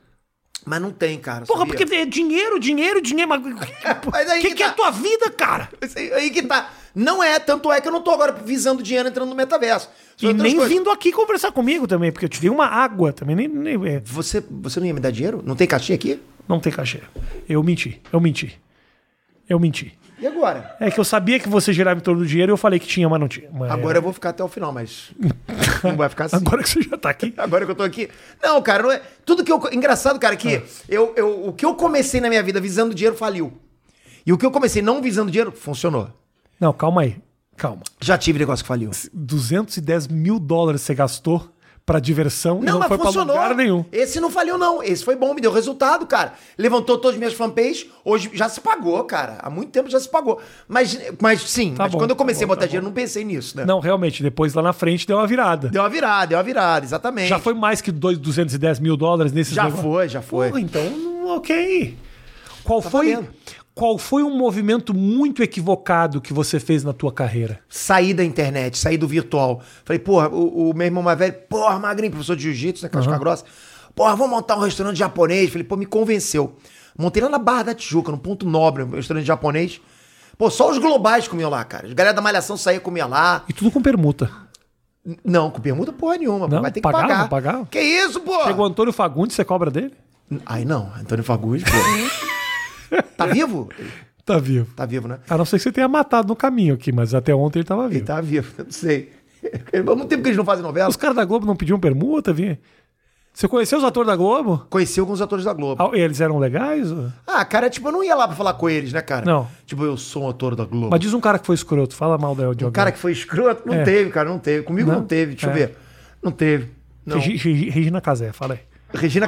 Mas não tem, cara. Porra, sabia? porque é dinheiro, dinheiro, dinheiro. Mas o que, que que é a tá. tua vida, cara? Aí, que tá. Não é, tanto é que eu não tô agora visando dinheiro entrando no metaverso. E nem coisas. vindo aqui conversar comigo também, porque eu te dei uma água também. Nem, nem- é, Você, você não ia me dar dinheiro? Não tem cachê aqui? não tem cachê. Eu menti, eu menti. Eu menti. E agora? É que eu sabia que você girava em torno do dinheiro e eu falei que tinha, mas não tinha. Mas- Agora eu vou ficar até o final, mas. não vai ficar assim. Agora que você já tá aqui. Agora que eu tô aqui. Não, cara, não é. Tudo que eu. Engraçado, cara, que eu, eu, o que eu comecei na minha vida visando dinheiro faliu. E o que eu comecei não visando dinheiro funcionou. Não, calma aí. Calma. Já tive negócio que faliu. 210 mil dólares você gastou pra diversão e Não, não mas foi lugar nenhum. Esse não faliu, não. Esse foi bom, me deu resultado, cara. Levantou todas as minhas fanpages. Hoje já se pagou, cara. Há muito tempo já se pagou. Mas, mas sim, Tá mas bom, quando eu tá comecei bom, a botar tá dinheiro, não pensei nisso, né? Não, realmente, depois lá na frente deu uma virada. Deu uma virada, deu uma virada, exatamente. Já foi mais que dois- 210 mil dólares nesses Já negócios? foi, já foi. Porra, então, ok. Qual Tá foi, valendo. Qual foi um movimento muito equivocado que você fez na tua carreira? Saí da internet, saí do virtual. Falei, porra, o, o meu irmão mais velho, porra, magrinho, professor de jiu-jitsu, né, casca grossa. Porra, vamos montar um restaurante japonês. Falei, pô, me convenceu. Montei lá na Barra da Tijuca, num ponto nobre, um restaurante japonês. Pô, só os globais comiam lá, cara. Os galera da Malhação saía comia lá. E tudo com permuta. Não, com permuta porra nenhuma. Não? vai ter que pagar. pagava? Que isso, pô? Chegou o Antônio Fagundes, você cobra dele? Ai, não. Antônio Fagundes, pô. tá vivo? Tá vivo. Tá vivo, né? A não ser que você tenha matado no caminho aqui, mas até ontem ele tava Ele vivo. tá vivo, eu não sei. Há muito tempo que eles não fazem novela. Os caras da Globo não pediam permuta, vinha. Você conheceu os atores da Globo? Conheci alguns atores da Globo. Ah, Eles eram legais? ou- Ah, cara, tipo, eu não ia lá pra falar com eles, né, cara? Não. Tipo, eu sou um ator da Globo. Mas diz um cara que foi escroto. Fala mal da de Um cara que foi escroto? Não É. teve, cara, não teve. Comigo não, Não? teve, deixa eu É. ver. Não teve. Não. Regi- Regi- Regina Casé, fala aí. Regina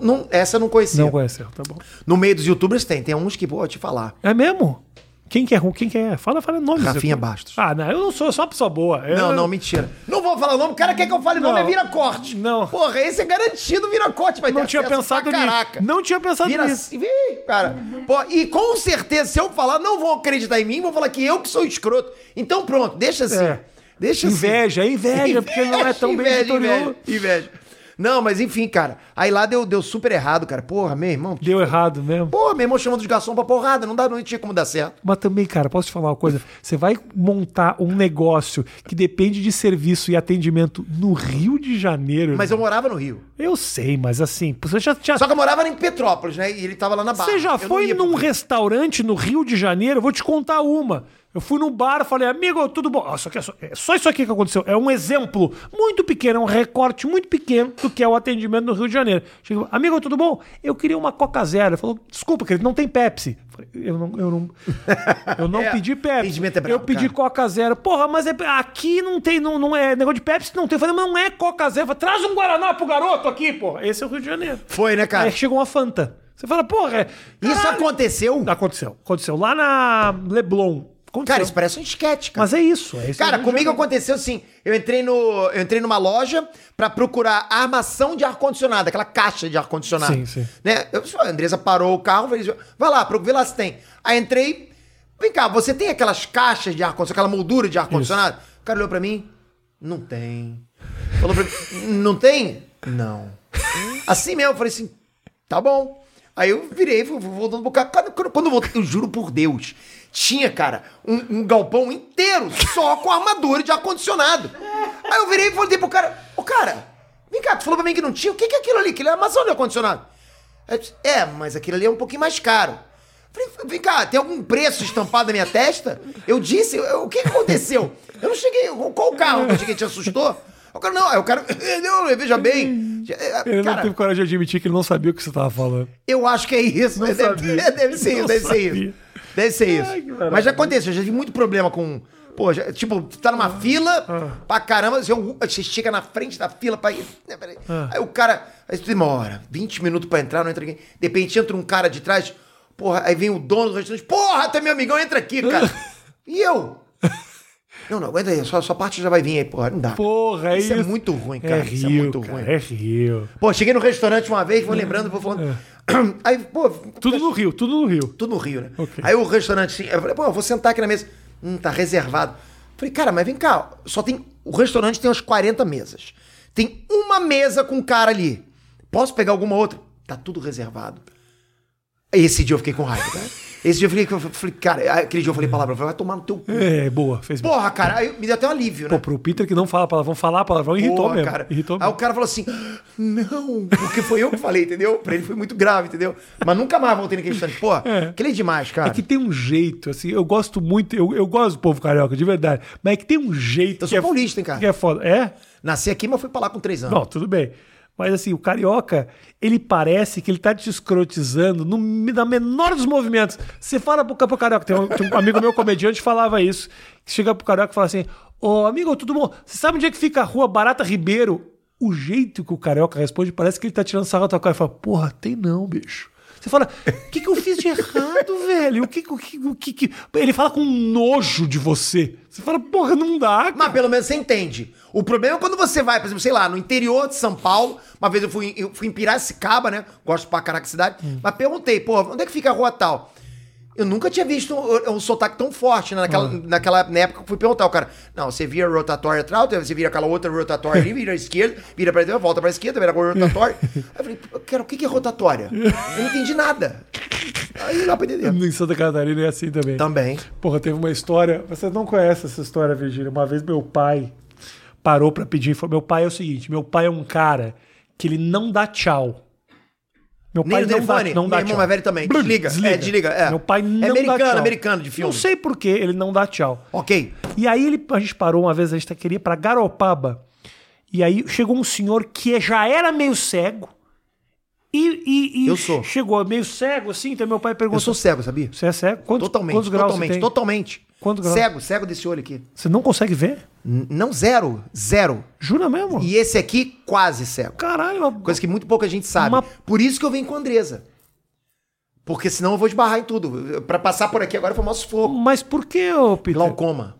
não- essa eu não conhecia. Não conheceu, tá bom. No meio dos youtubers tem. Tem uns que, pô, te falar. É mesmo? Quem que é? Quem que é? Fala, fala nomes. Rafinha Bastos. Ah, não, eu não sou, eu sou uma pessoa boa. Eu- Não, não, mentira. Não vou falar o nome. O cara quer que eu fale o nome, é vira corte. Não. Porra, esse é garantido vira corte. Vai não tinha pensado nisso. Caraca. Não tinha pensado Vira nisso. assim, vem, cara. Pô, e com certeza, se eu falar, não vão acreditar em mim, vão falar que eu que sou escroto. Então pronto, deixa assim. É. Deixa assim. Inveja, inveja, porque não é tão bem inveja, vitorioso. inveja, inveja. Não, mas enfim, cara. Aí lá deu, deu super errado, cara. Porra, meu irmão. Deu errado mesmo. Porra, meu irmão chamando os garçons pra porrada. Não, dá, não tinha como dar certo. Mas também, cara, posso te falar uma coisa? Você vai montar um negócio que depende de serviço e atendimento no Rio de Janeiro. Mas eu morava no Rio. Eu sei, mas assim, você já, já, Só que eu morava em Petrópolis, né? E ele tava lá na Barra. você já Eu foi num restaurante no Rio de Janeiro? Eu vou te contar uma. Eu fui num bar, falei, amigo, tudo bom? Ah, isso aqui é, só, é só isso aqui que aconteceu. É um exemplo muito pequeno, é um recorte muito pequeno do que é o atendimento no Rio de Janeiro. Chegou, amigo, tudo bom? Eu queria uma Coca Zero. Ele falou, desculpa, querido, não tem Pepsi. Eu falei, Eu não, eu não, eu não É, pedi Pepsi. atendimento é brabo, eu pedi cara. Coca Zero. Porra, mas é- aqui não tem, não, não é negócio de Pepsi, não tem. Eu falei, mas não é Coca Zero. Eu falei, Traz um Guaraná pro garoto aqui, porra. Esse é o Rio de Janeiro. Foi, né, cara? Aí chegou uma Fanta. Você fala, porra, é. Isso caralho. aconteceu? Aconteceu. Aconteceu lá na Leblon. Aconteceu. Cara, isso parece um esquete, cara. Mas é isso. É isso Cara, comigo Janeiro. aconteceu assim. Eu entrei, no, eu entrei numa loja pra procurar armação de ar-condicionado, aquela caixa de ar-condicionado. Sim, sim. Né? Eu, a Andresa parou o carro, falei, vai lá, vê lá se tem. Aí entrei. Vem cá, você tem aquelas caixas de ar-condicionado, aquela moldura de ar-condicionado? O cara olhou pra mim, não tem. Falou pra mim, não tem? Não. Assim mesmo, eu falei assim, tá bom. Aí eu virei, fui, voltando pro carro. Quando, quando, quando eu voltei, eu juro por Deus, tinha, cara, um, um galpão inteiro só com armadura de ar-condicionado. Aí eu virei e falei pro cara, ô cara, vem cá, tu falou pra mim que não tinha, o que que é aquilo ali? Aquilo é armação de ar-condicionado. Aí eu disse, É, mas aquilo ali é um pouquinho mais caro. Falei, vem cá, tem algum preço estampado na minha testa? Eu disse, eu- o que aconteceu? Eu não cheguei, qual o carro que eu cheguei te assustou? O cara, não, aí o cara, não, veja bem. Ele não Cara, teve coragem de admitir que ele não sabia o que você tava falando. eu acho que é isso. Não deve, sabia. deve ser isso, Não deve ser sabia. isso. Deve ser isso. Ai. Mas já aconteceu, eu já tive muito problema com. Pô, já- tipo, tá numa fila Ah. pra caramba, você, você chega na frente da fila pra ir. né. Ah. Aí o cara. Aí demora 20 minutos pra entrar, não entra ninguém. De repente entra um cara de trás, porra, aí vem o dono do restaurante, porra, tu é meu amigão, entra aqui, cara. e eu? Não, não, aguenta aí, sua, sua parte já vai vir aí, porra. Não dá. Porra, é Isso isso. é muito ruim, cara, É isso é Rio, muito cara, ruim. É Rio. Pô, cheguei no restaurante uma vez, vou lembrando, vou falando. Aí, pô. Tudo no Rio, tudo no Rio. tudo no Rio, né? Ok. Aí o restaurante, assim, eu falei, pô, eu vou sentar aqui na mesa. Hum, tá reservado. Falei, cara, mas vem cá, só tem. O restaurante tem umas 40 mesas. Tem uma mesa com um cara ali. Posso pegar alguma outra? Tá tudo reservado. Esse dia eu fiquei com raiva, cara. Esse dia eu fiquei, eu falei, cara, aquele dia eu falei eu falei, vai tomar no teu cu. É, boa, fez bem. Porra, cara, aí me deu até um alívio, né? Pô, pro Peter que não fala palavrão, falar palavrão irritou Porra, mesmo. cara. Irritou Aí o mesmo. cara falou assim: não, porque foi eu que falei, entendeu? Pra ele foi muito grave, entendeu? Mas nunca mais voltei naquele instante. Pô, É. aquele é demais, cara. É que tem um jeito, assim, eu gosto muito, eu, eu gosto do povo carioca, de verdade. Mas é que tem um jeito. Eu sou é, paulista, hein, cara? Que é foda. É? Nasci aqui, mas fui pra lá com três anos. Não, tudo bem. Mas assim, o carioca, ele parece que ele tá te escrotizando no, na menor dos movimentos. Você fala pro, pro carioca, tem um, tem um amigo meu comediante falava isso. Chega pro carioca e fala assim: Ô amigo, tudo bom? Você sabe onde é que fica a rua Barata Ribeiro? O jeito que o carioca responde parece que ele tá tirando sarro da tua cara. Ele fala: Porra, tem não, bicho. Você fala, o que, que eu fiz de errado, velho? O que, o que, o que, que. Ele fala com nojo de você. Você fala, porra, não dá. cara." Mas pelo menos você entende. O problema é quando você vai, por exemplo, sei lá, no interior de São Paulo. Uma vez eu fui, eu fui em Piracicaba, né? Gosto pra caraca da cidade. Hum. Mas perguntei, pô, onde é que fica a rua tal? Eu nunca tinha visto um, um sotaque tão forte né? naquela, Ah. naquela na época que eu fui perguntar. O cara, não, você vira rotatória atrás, você vira aquela outra rotatória ali, vira à esquerda, vira pra direita, volta pra esquerda, vira agora rotatória. Aí eu falei, cara, o que é rotatória? Eu não entendi nada. Aí dá pra entender. Em Santa Catarina é assim também. Também. Porra, teve uma história. Você não conhece essa história, Virgínia. Uma vez meu pai parou pra pedir informação. Meu pai é o seguinte: meu pai é um cara que ele não dá tchau. Meu Nem pai no não telefone. dá, não Meu dá irmão tchau. mais velho também. Blum, Desliga. É, desliga, é. Meu pai É não americano, dá tchau. americano de filme. Não sei por que ele não dá tchau. Ok. E aí ele, a gente parou uma vez, a gente queria ir pra Garopaba. E aí chegou um senhor que já era meio cego. E, e- e Eu sou. chegou meio cego, assim, então meu pai Eu perguntou. sou cego, sabia? Você é cego? Quantos, Totalmente, quantos graus totalmente, totalmente. Quantos graus? Cego, cego desse olho aqui. Você não consegue ver? N- não zero, zero. Jura mesmo? E esse aqui, quase cego. Caralho, Coisa que muito pouca gente sabe. Uma- Por isso que eu venho com a Andresa. Porque senão eu vou esbarrar em tudo. Pra passar por aqui agora foi o maior sufoco. Mas por que, ô Peter? Glaucoma.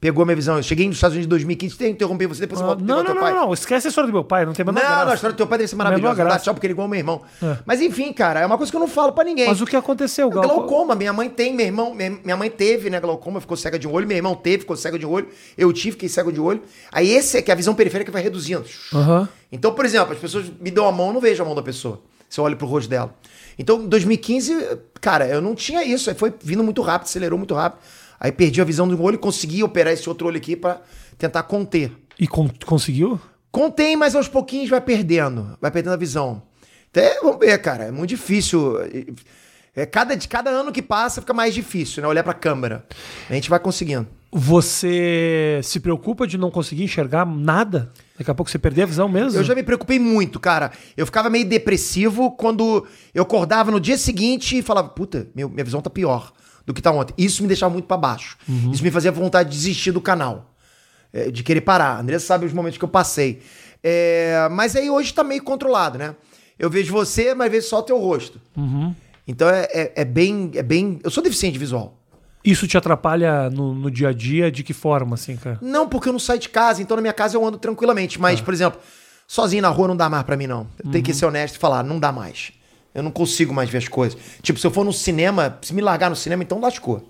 Pegou minha visão. Eu cheguei nos Estados Unidos em 2015. Tem que interromper você, depois você Ah, volta não, teu não, não, pai. não, esquece a história do meu pai, não tem a Não, menor não, a graça. história do teu pai deve ser maravilhosa. Menor Dá graça. tchau porque ele é igual ao meu irmão. É. Mas enfim, cara, é uma coisa que eu não falo pra ninguém. Mas o que aconteceu, Gal? Glaucoma, minha mãe tem, meu irmão, minha mãe teve, né, glaucoma, ficou cega de um olho, meu irmão teve, ficou cego de um olho, eu tive, fiquei cego de um olho. Aí esse é que é a visão periférica vai reduzindo. Aham. Então, por exemplo, as pessoas me dão a mão, eu não vejo a mão da pessoa, se eu olho pro rosto dela. Então, em 2015, cara, eu não tinha isso, foi vindo muito rápido, acelerou muito rápido. Aí perdi a visão do olho e consegui operar esse outro olho aqui pra tentar conter. E con- conseguiu? Contém, mas aos pouquinhos vai perdendo. Vai perdendo a visão. Até, vamos ver, cara. É muito difícil. É, cada, de cada ano que passa fica mais difícil, né? Olhar pra câmera. A gente vai conseguindo. Você se preocupa de não conseguir enxergar nada? Daqui a pouco você perder a visão mesmo? Eu já me preocupei muito, cara. Eu ficava meio depressivo quando eu acordava no dia seguinte e falava, puta, meu- minha visão tá pior do que tá ontem. Isso me deixava muito pra baixo. Isso me fazia vontade de desistir do canal. É, de querer parar. A Andressa sabe os momentos que eu passei. É, mas aí hoje tá meio controlado, né? Eu vejo você, mas vejo só o teu rosto. Então é, é- é bem, é bem. Eu sou deficiente visual. Isso te atrapalha no, no dia a dia? De que forma, assim, cara? Não, porque eu não saio de casa, então na minha casa eu ando tranquilamente. Mas, por exemplo, sozinho na rua não dá mais pra mim, não. Eu tenho que ser honesto e falar, não dá mais. Eu não consigo mais ver as coisas. Tipo, se eu for no cinema, se me largar no cinema, então lascou. Eu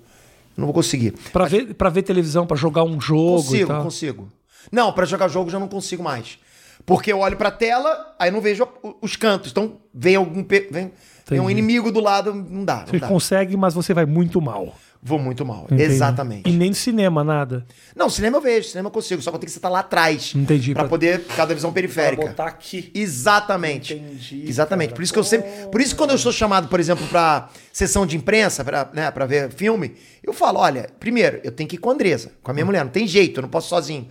não vou conseguir. Pra ver, pra ver televisão, pra jogar um jogo e Consigo, consigo. Não, pra jogar jogo já não consigo mais. Porque eu olho pra tela, aí não vejo os cantos. Então vem algum. pe- Vem, vem um inimigo do lado, não dá. Não Você dá. consegue, mas você vai muito mal. Vou muito mal. Entendi. Exatamente. E nem no cinema, nada. Não, cinema eu vejo, cinema eu consigo, só que eu tenho que estar lá atrás. Entendi, Pra pra- poder ficar da visão periférica. aqui. Exatamente. Entendi, Exatamente. cara. Por isso que eu sempre. Por isso que quando eu sou chamado, por exemplo, pra sessão de imprensa, pra, né, pra ver filme, eu falo: olha, primeiro, eu tenho que ir com a Andresa, com a minha mulher, não tem jeito, eu não posso sozinho.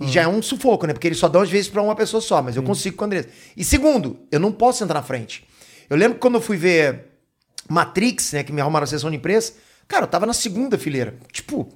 E já é um sufoco, né? Porque eles só dão às vezes pra uma pessoa só, mas eu consigo com a Andresa. E segundo, eu não posso entrar na frente. Eu lembro que quando eu fui ver Matrix, né, que me arrumaram a sessão de imprensa, cara, eu tava na segunda fileira. Tipo,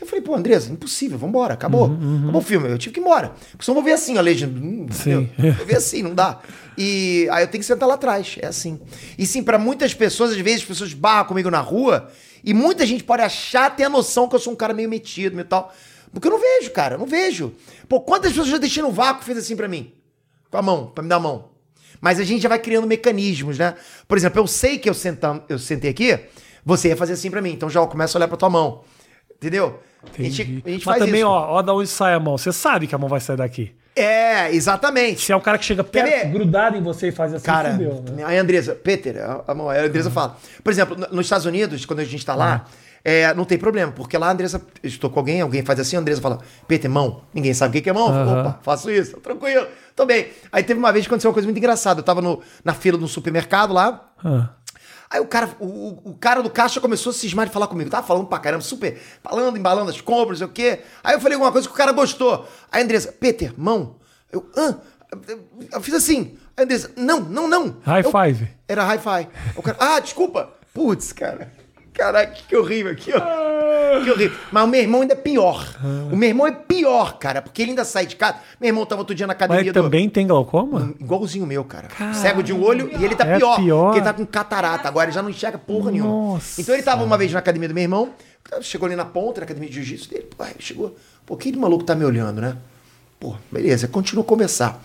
eu falei, pô, Andresa, impossível, vambora, acabou. Acabou o filme, eu tive que ir embora. Porque senão eu vou ver assim a legenda. Hum, Sim. Eu vou ver assim, não dá. E aí eu tenho que sentar lá atrás, é assim. E sim, pra muitas pessoas, às vezes, as pessoas barram comigo na rua, e muita gente pode achar, ter a noção que eu sou um cara meio metido e tal. Porque eu não vejo, cara, eu não vejo. Pô, quantas pessoas já deixei no vácuo e fez assim pra mim? Com a mão, pra me dar a mão. Mas a gente já vai criando mecanismos, né? Por exemplo, eu sei que eu, sentam, eu sentei aqui, você ia fazer assim pra mim. Então já começa a olhar pra tua mão. Entendeu? A gente, Entendi. a gente Mas faz também, isso. ó, ó da onde sai a mão. Você sabe que a mão vai sair daqui. É, exatamente. Se é um cara que chega perto, grudado em você e faz assim, Cara, fudeu, né? aí a Andresa, Peter, a, a, a Andresa fala. Por exemplo, no- nos Estados Unidos, quando a gente tá lá, é, não tem problema, porque lá a Andresa, estou com alguém, alguém faz assim, a Andresa fala, Peter, mão. Ninguém sabe o que é mão. Aham. Opa, faço isso, tranquilo, tô bem. Aí teve uma vez que aconteceu uma coisa muito engraçada. Eu tava no, na fila de um supermercado lá. Aí o cara, o, o- cara do caixa começou a cismar de falar comigo. Tava falando pra caramba, super, falando, embalando as compras, não sei o quê. Aí eu falei alguma coisa que o cara gostou. Aí a Andressa, Peter, mão. Eu, hã? Eu, eu fiz assim. Aí a Andressa, não, não, não. High Eu- five. Era high five. O cara, ah, desculpa. Putz, cara. Caraca, que horrível aqui, ó. Que horrível. Mas o meu irmão ainda é pior. O meu irmão é pior, cara, porque ele ainda sai de casa. Meu irmão tava outro dia na Mas academia ele do- também tem glaucoma? Igualzinho o meu, cara. Cego de um olho e ele tá É pior, pior. Porque ele tá com catarata. Agora ele já não enxerga porra nenhuma. Nossa. Então ele tava uma vez na academia do meu irmão, chegou ali na ponta, na academia de jiu-jitsu dele. Pô, chegou. Pô, aquele maluco tá me olhando, né? Pô, beleza, continuou a conversar.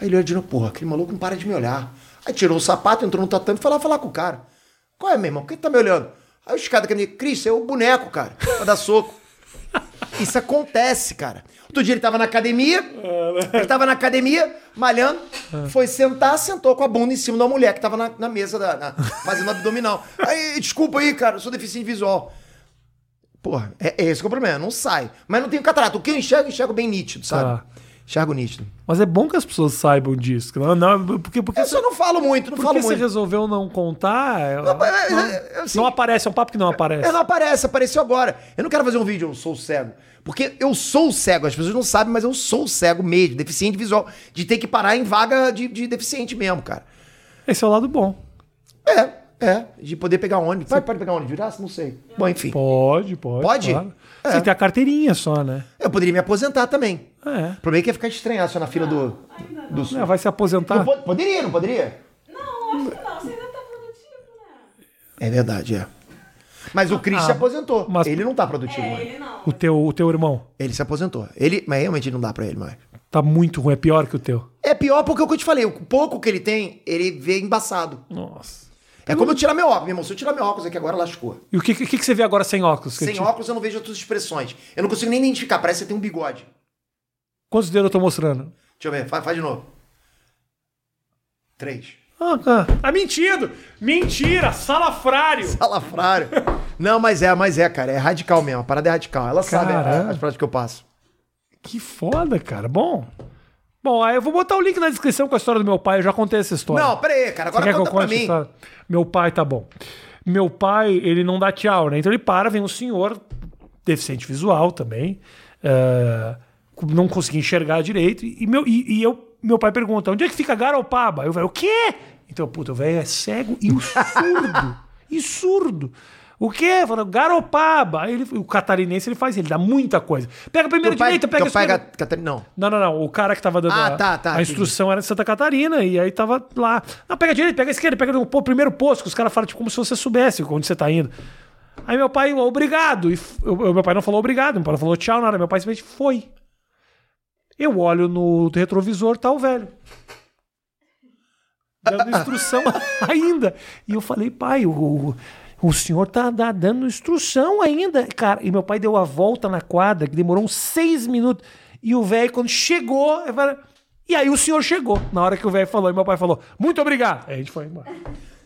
Aí ele olhou de novo, porra, aquele maluco não para de me olhar. Aí tirou o sapato, entrou no tatame e foi lá falar com o cara. Qual é, meu irmão? Por que tá me olhando? Aí os caras da academia, Cris, é o boneco, cara, pra dar soco. Isso acontece, cara. Outro dia ele tava na academia, ele tava na academia, malhando, foi sentar, sentou com a bunda em cima uma mulher que tava na, na mesa, da, na- fazendo abdominal. Aí, desculpa aí, cara, eu sou deficiente visual. Porra, é, é esse que é o problema, não sai. Mas não tenho catarata. O que eu enxergo, eu enxergo bem nítido, sabe? Tá. Enxergo nítido. Mas é bom que as pessoas saibam disso. Não, não, porque porque, Eu só não falo muito, não porque falo você muito. resolveu não contar. é- Não, não, é, é, assim, não aparece, é um papo que não aparece. É, não aparece, apareceu agora. Eu não quero fazer um vídeo, eu sou cego. Porque eu sou cego, as pessoas não sabem, mas eu sou cego mesmo, deficiente visual. De ter que parar em vaga de, de deficiente mesmo, cara. Esse é o lado bom. É, é. De poder pegar ônibus. Pode, pode pegar ônibus graça? Não sei. Bom, enfim. Pode, pode. Pode? claro. É. Você tem a carteirinha só, né? Eu poderia me aposentar também. É. O problema é que ia ficar estranhado só na fila do, do sul. É, vai se aposentar. Não po- poderia, não poderia? Não, acho que não. Você ainda tá produtivo, né? É verdade, é. Mas o Chris se aposentou. mas- Ele não tá produtivo É, mais. não. O teu, o teu irmão Ele se aposentou. Ele, mas realmente não dá pra ele mais. tá muito ruim, é pior que o teu. É pior porque é o que eu te falei, o pouco que ele tem, ele vê embaçado. Nossa. É como eu tirar meu óculos, meu irmão. Se eu tirar meu óculos aqui agora, lascou. E o que, que, que você vê agora sem óculos? Sem tipo- óculos eu não vejo outras expressões. Eu não consigo nem identificar, parece que você tem um bigode. Quantos dedos eu tô mostrando? Deixa eu ver, faz, faz de novo. Três. Ah, cara. Tá mentindo! Mentira! Salafrário! Salafrário. não, mas é, mas é, cara. É radical mesmo. A parada é radical. Ela sabe a- Caramba. as práticas que eu passo. Que foda, cara. Bom. Bom, aí eu vou botar o link na descrição com a história do meu pai. Eu já contei essa história. Não, pera aí, cara. Você Agora quer que eu conta pra mim. Meu pai, tá bom. Meu pai, ele não dá tchau, né? Então ele para, vem um senhor, deficiente visual também, eh, não conseguia enxergar direito. E, meu, e, e eu, meu pai pergunta: onde é que fica Garopaba? Eu falei: o quê? Então, puta, o velho é cego e surdo. e surdo. O quê? Falando, Garopaba. Ele, o catarinense ele faz, ele dá muita coisa. Pega a primeira Teu pai, direita, pega a esquerda. Gat-. Não. Não, não, não. O cara que tava dando Ah, a, tá, tá, a entendi. instrução era de Santa Catarina. E aí tava lá. Não, pega a direita, pega a esquerda, pega o primeiro posto, que os caras falam tipo, como se você soubesse onde você tá indo. Aí meu pai, obrigado. E eu- meu pai não falou obrigado, meu pai não falou tchau, nada. Meu pai simplesmente foi. Eu olho no retrovisor, tá o velho. Dando instrução ainda. E eu falei, pai, o, o senhor tá dá- dando instrução ainda. Cara, e meu pai deu a volta na quadra, que demorou uns seis minutos. E o velho, quando chegou, falei, e aí o senhor chegou. Na hora que o velho falou, e meu pai falou, muito obrigado. Aí a gente foi embora.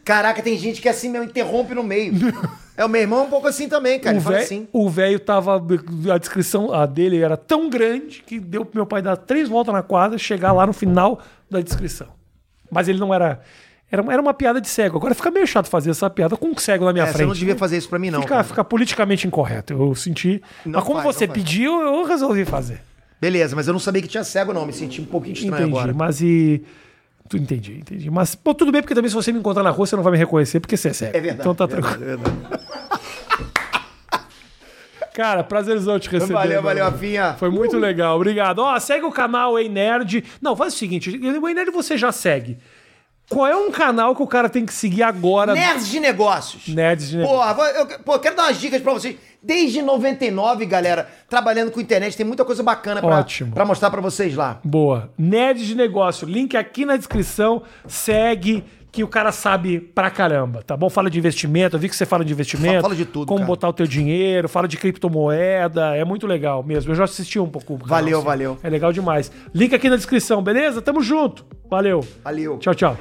Caraca, tem gente que é assim mesmo, interrompe no meio. é o meu irmão é um pouco assim também, cara. o Ele fala velho assim. o velho tava. A descrição a dele era tão grande que deu pro meu pai dar três voltas na quadra, chegar lá no final da descrição. Mas ele não era. Era, era uma piada de cego. Agora fica meio chato fazer essa piada com um cego na minha É, frente. você não devia fazer isso pra mim, não. Fica, fica politicamente incorreto. Eu senti. Não mas como faz, você pediu, eu resolvi fazer. Beleza, mas eu não sabia que tinha cego, não. Me senti um pouquinho estranho entendi. agora. Mas e. Tu entendi, entendi. Mas, pô, tudo bem, porque também se você me encontrar na rua, você não vai me reconhecer, porque você é cego. É verdade. Então tá é verdade, tranquilo. é verdade. Cara, prazerzão te receber. Valeu, mano. valeu, Afinha. Foi muito legal, obrigado. Ó, segue o canal Ei Nerd. Não, faz o seguinte, o Ei Nerd você já segue. Qual é um canal que o cara tem que seguir agora? Nerds de negócios. Nerds de negócio. Porra, eu, pô, quero dar umas dicas pra vocês. Desde 99, galera, trabalhando com internet, tem muita coisa bacana pra, Ótimo. pra mostrar pra vocês lá. Boa. Nerd de negócio. Link aqui na descrição. Segue que o cara sabe pra caramba, tá bom? Fala de investimento, eu vi que você fala de investimento. Fala de tudo, Como cara. botar o teu dinheiro, fala de criptomoeda, é muito legal mesmo. Eu já assisti um pouco. canal, Valeu, assim. valeu. É legal demais. Link aqui na descrição, beleza? Tamo junto. Valeu. Valeu. Tchau, tchau.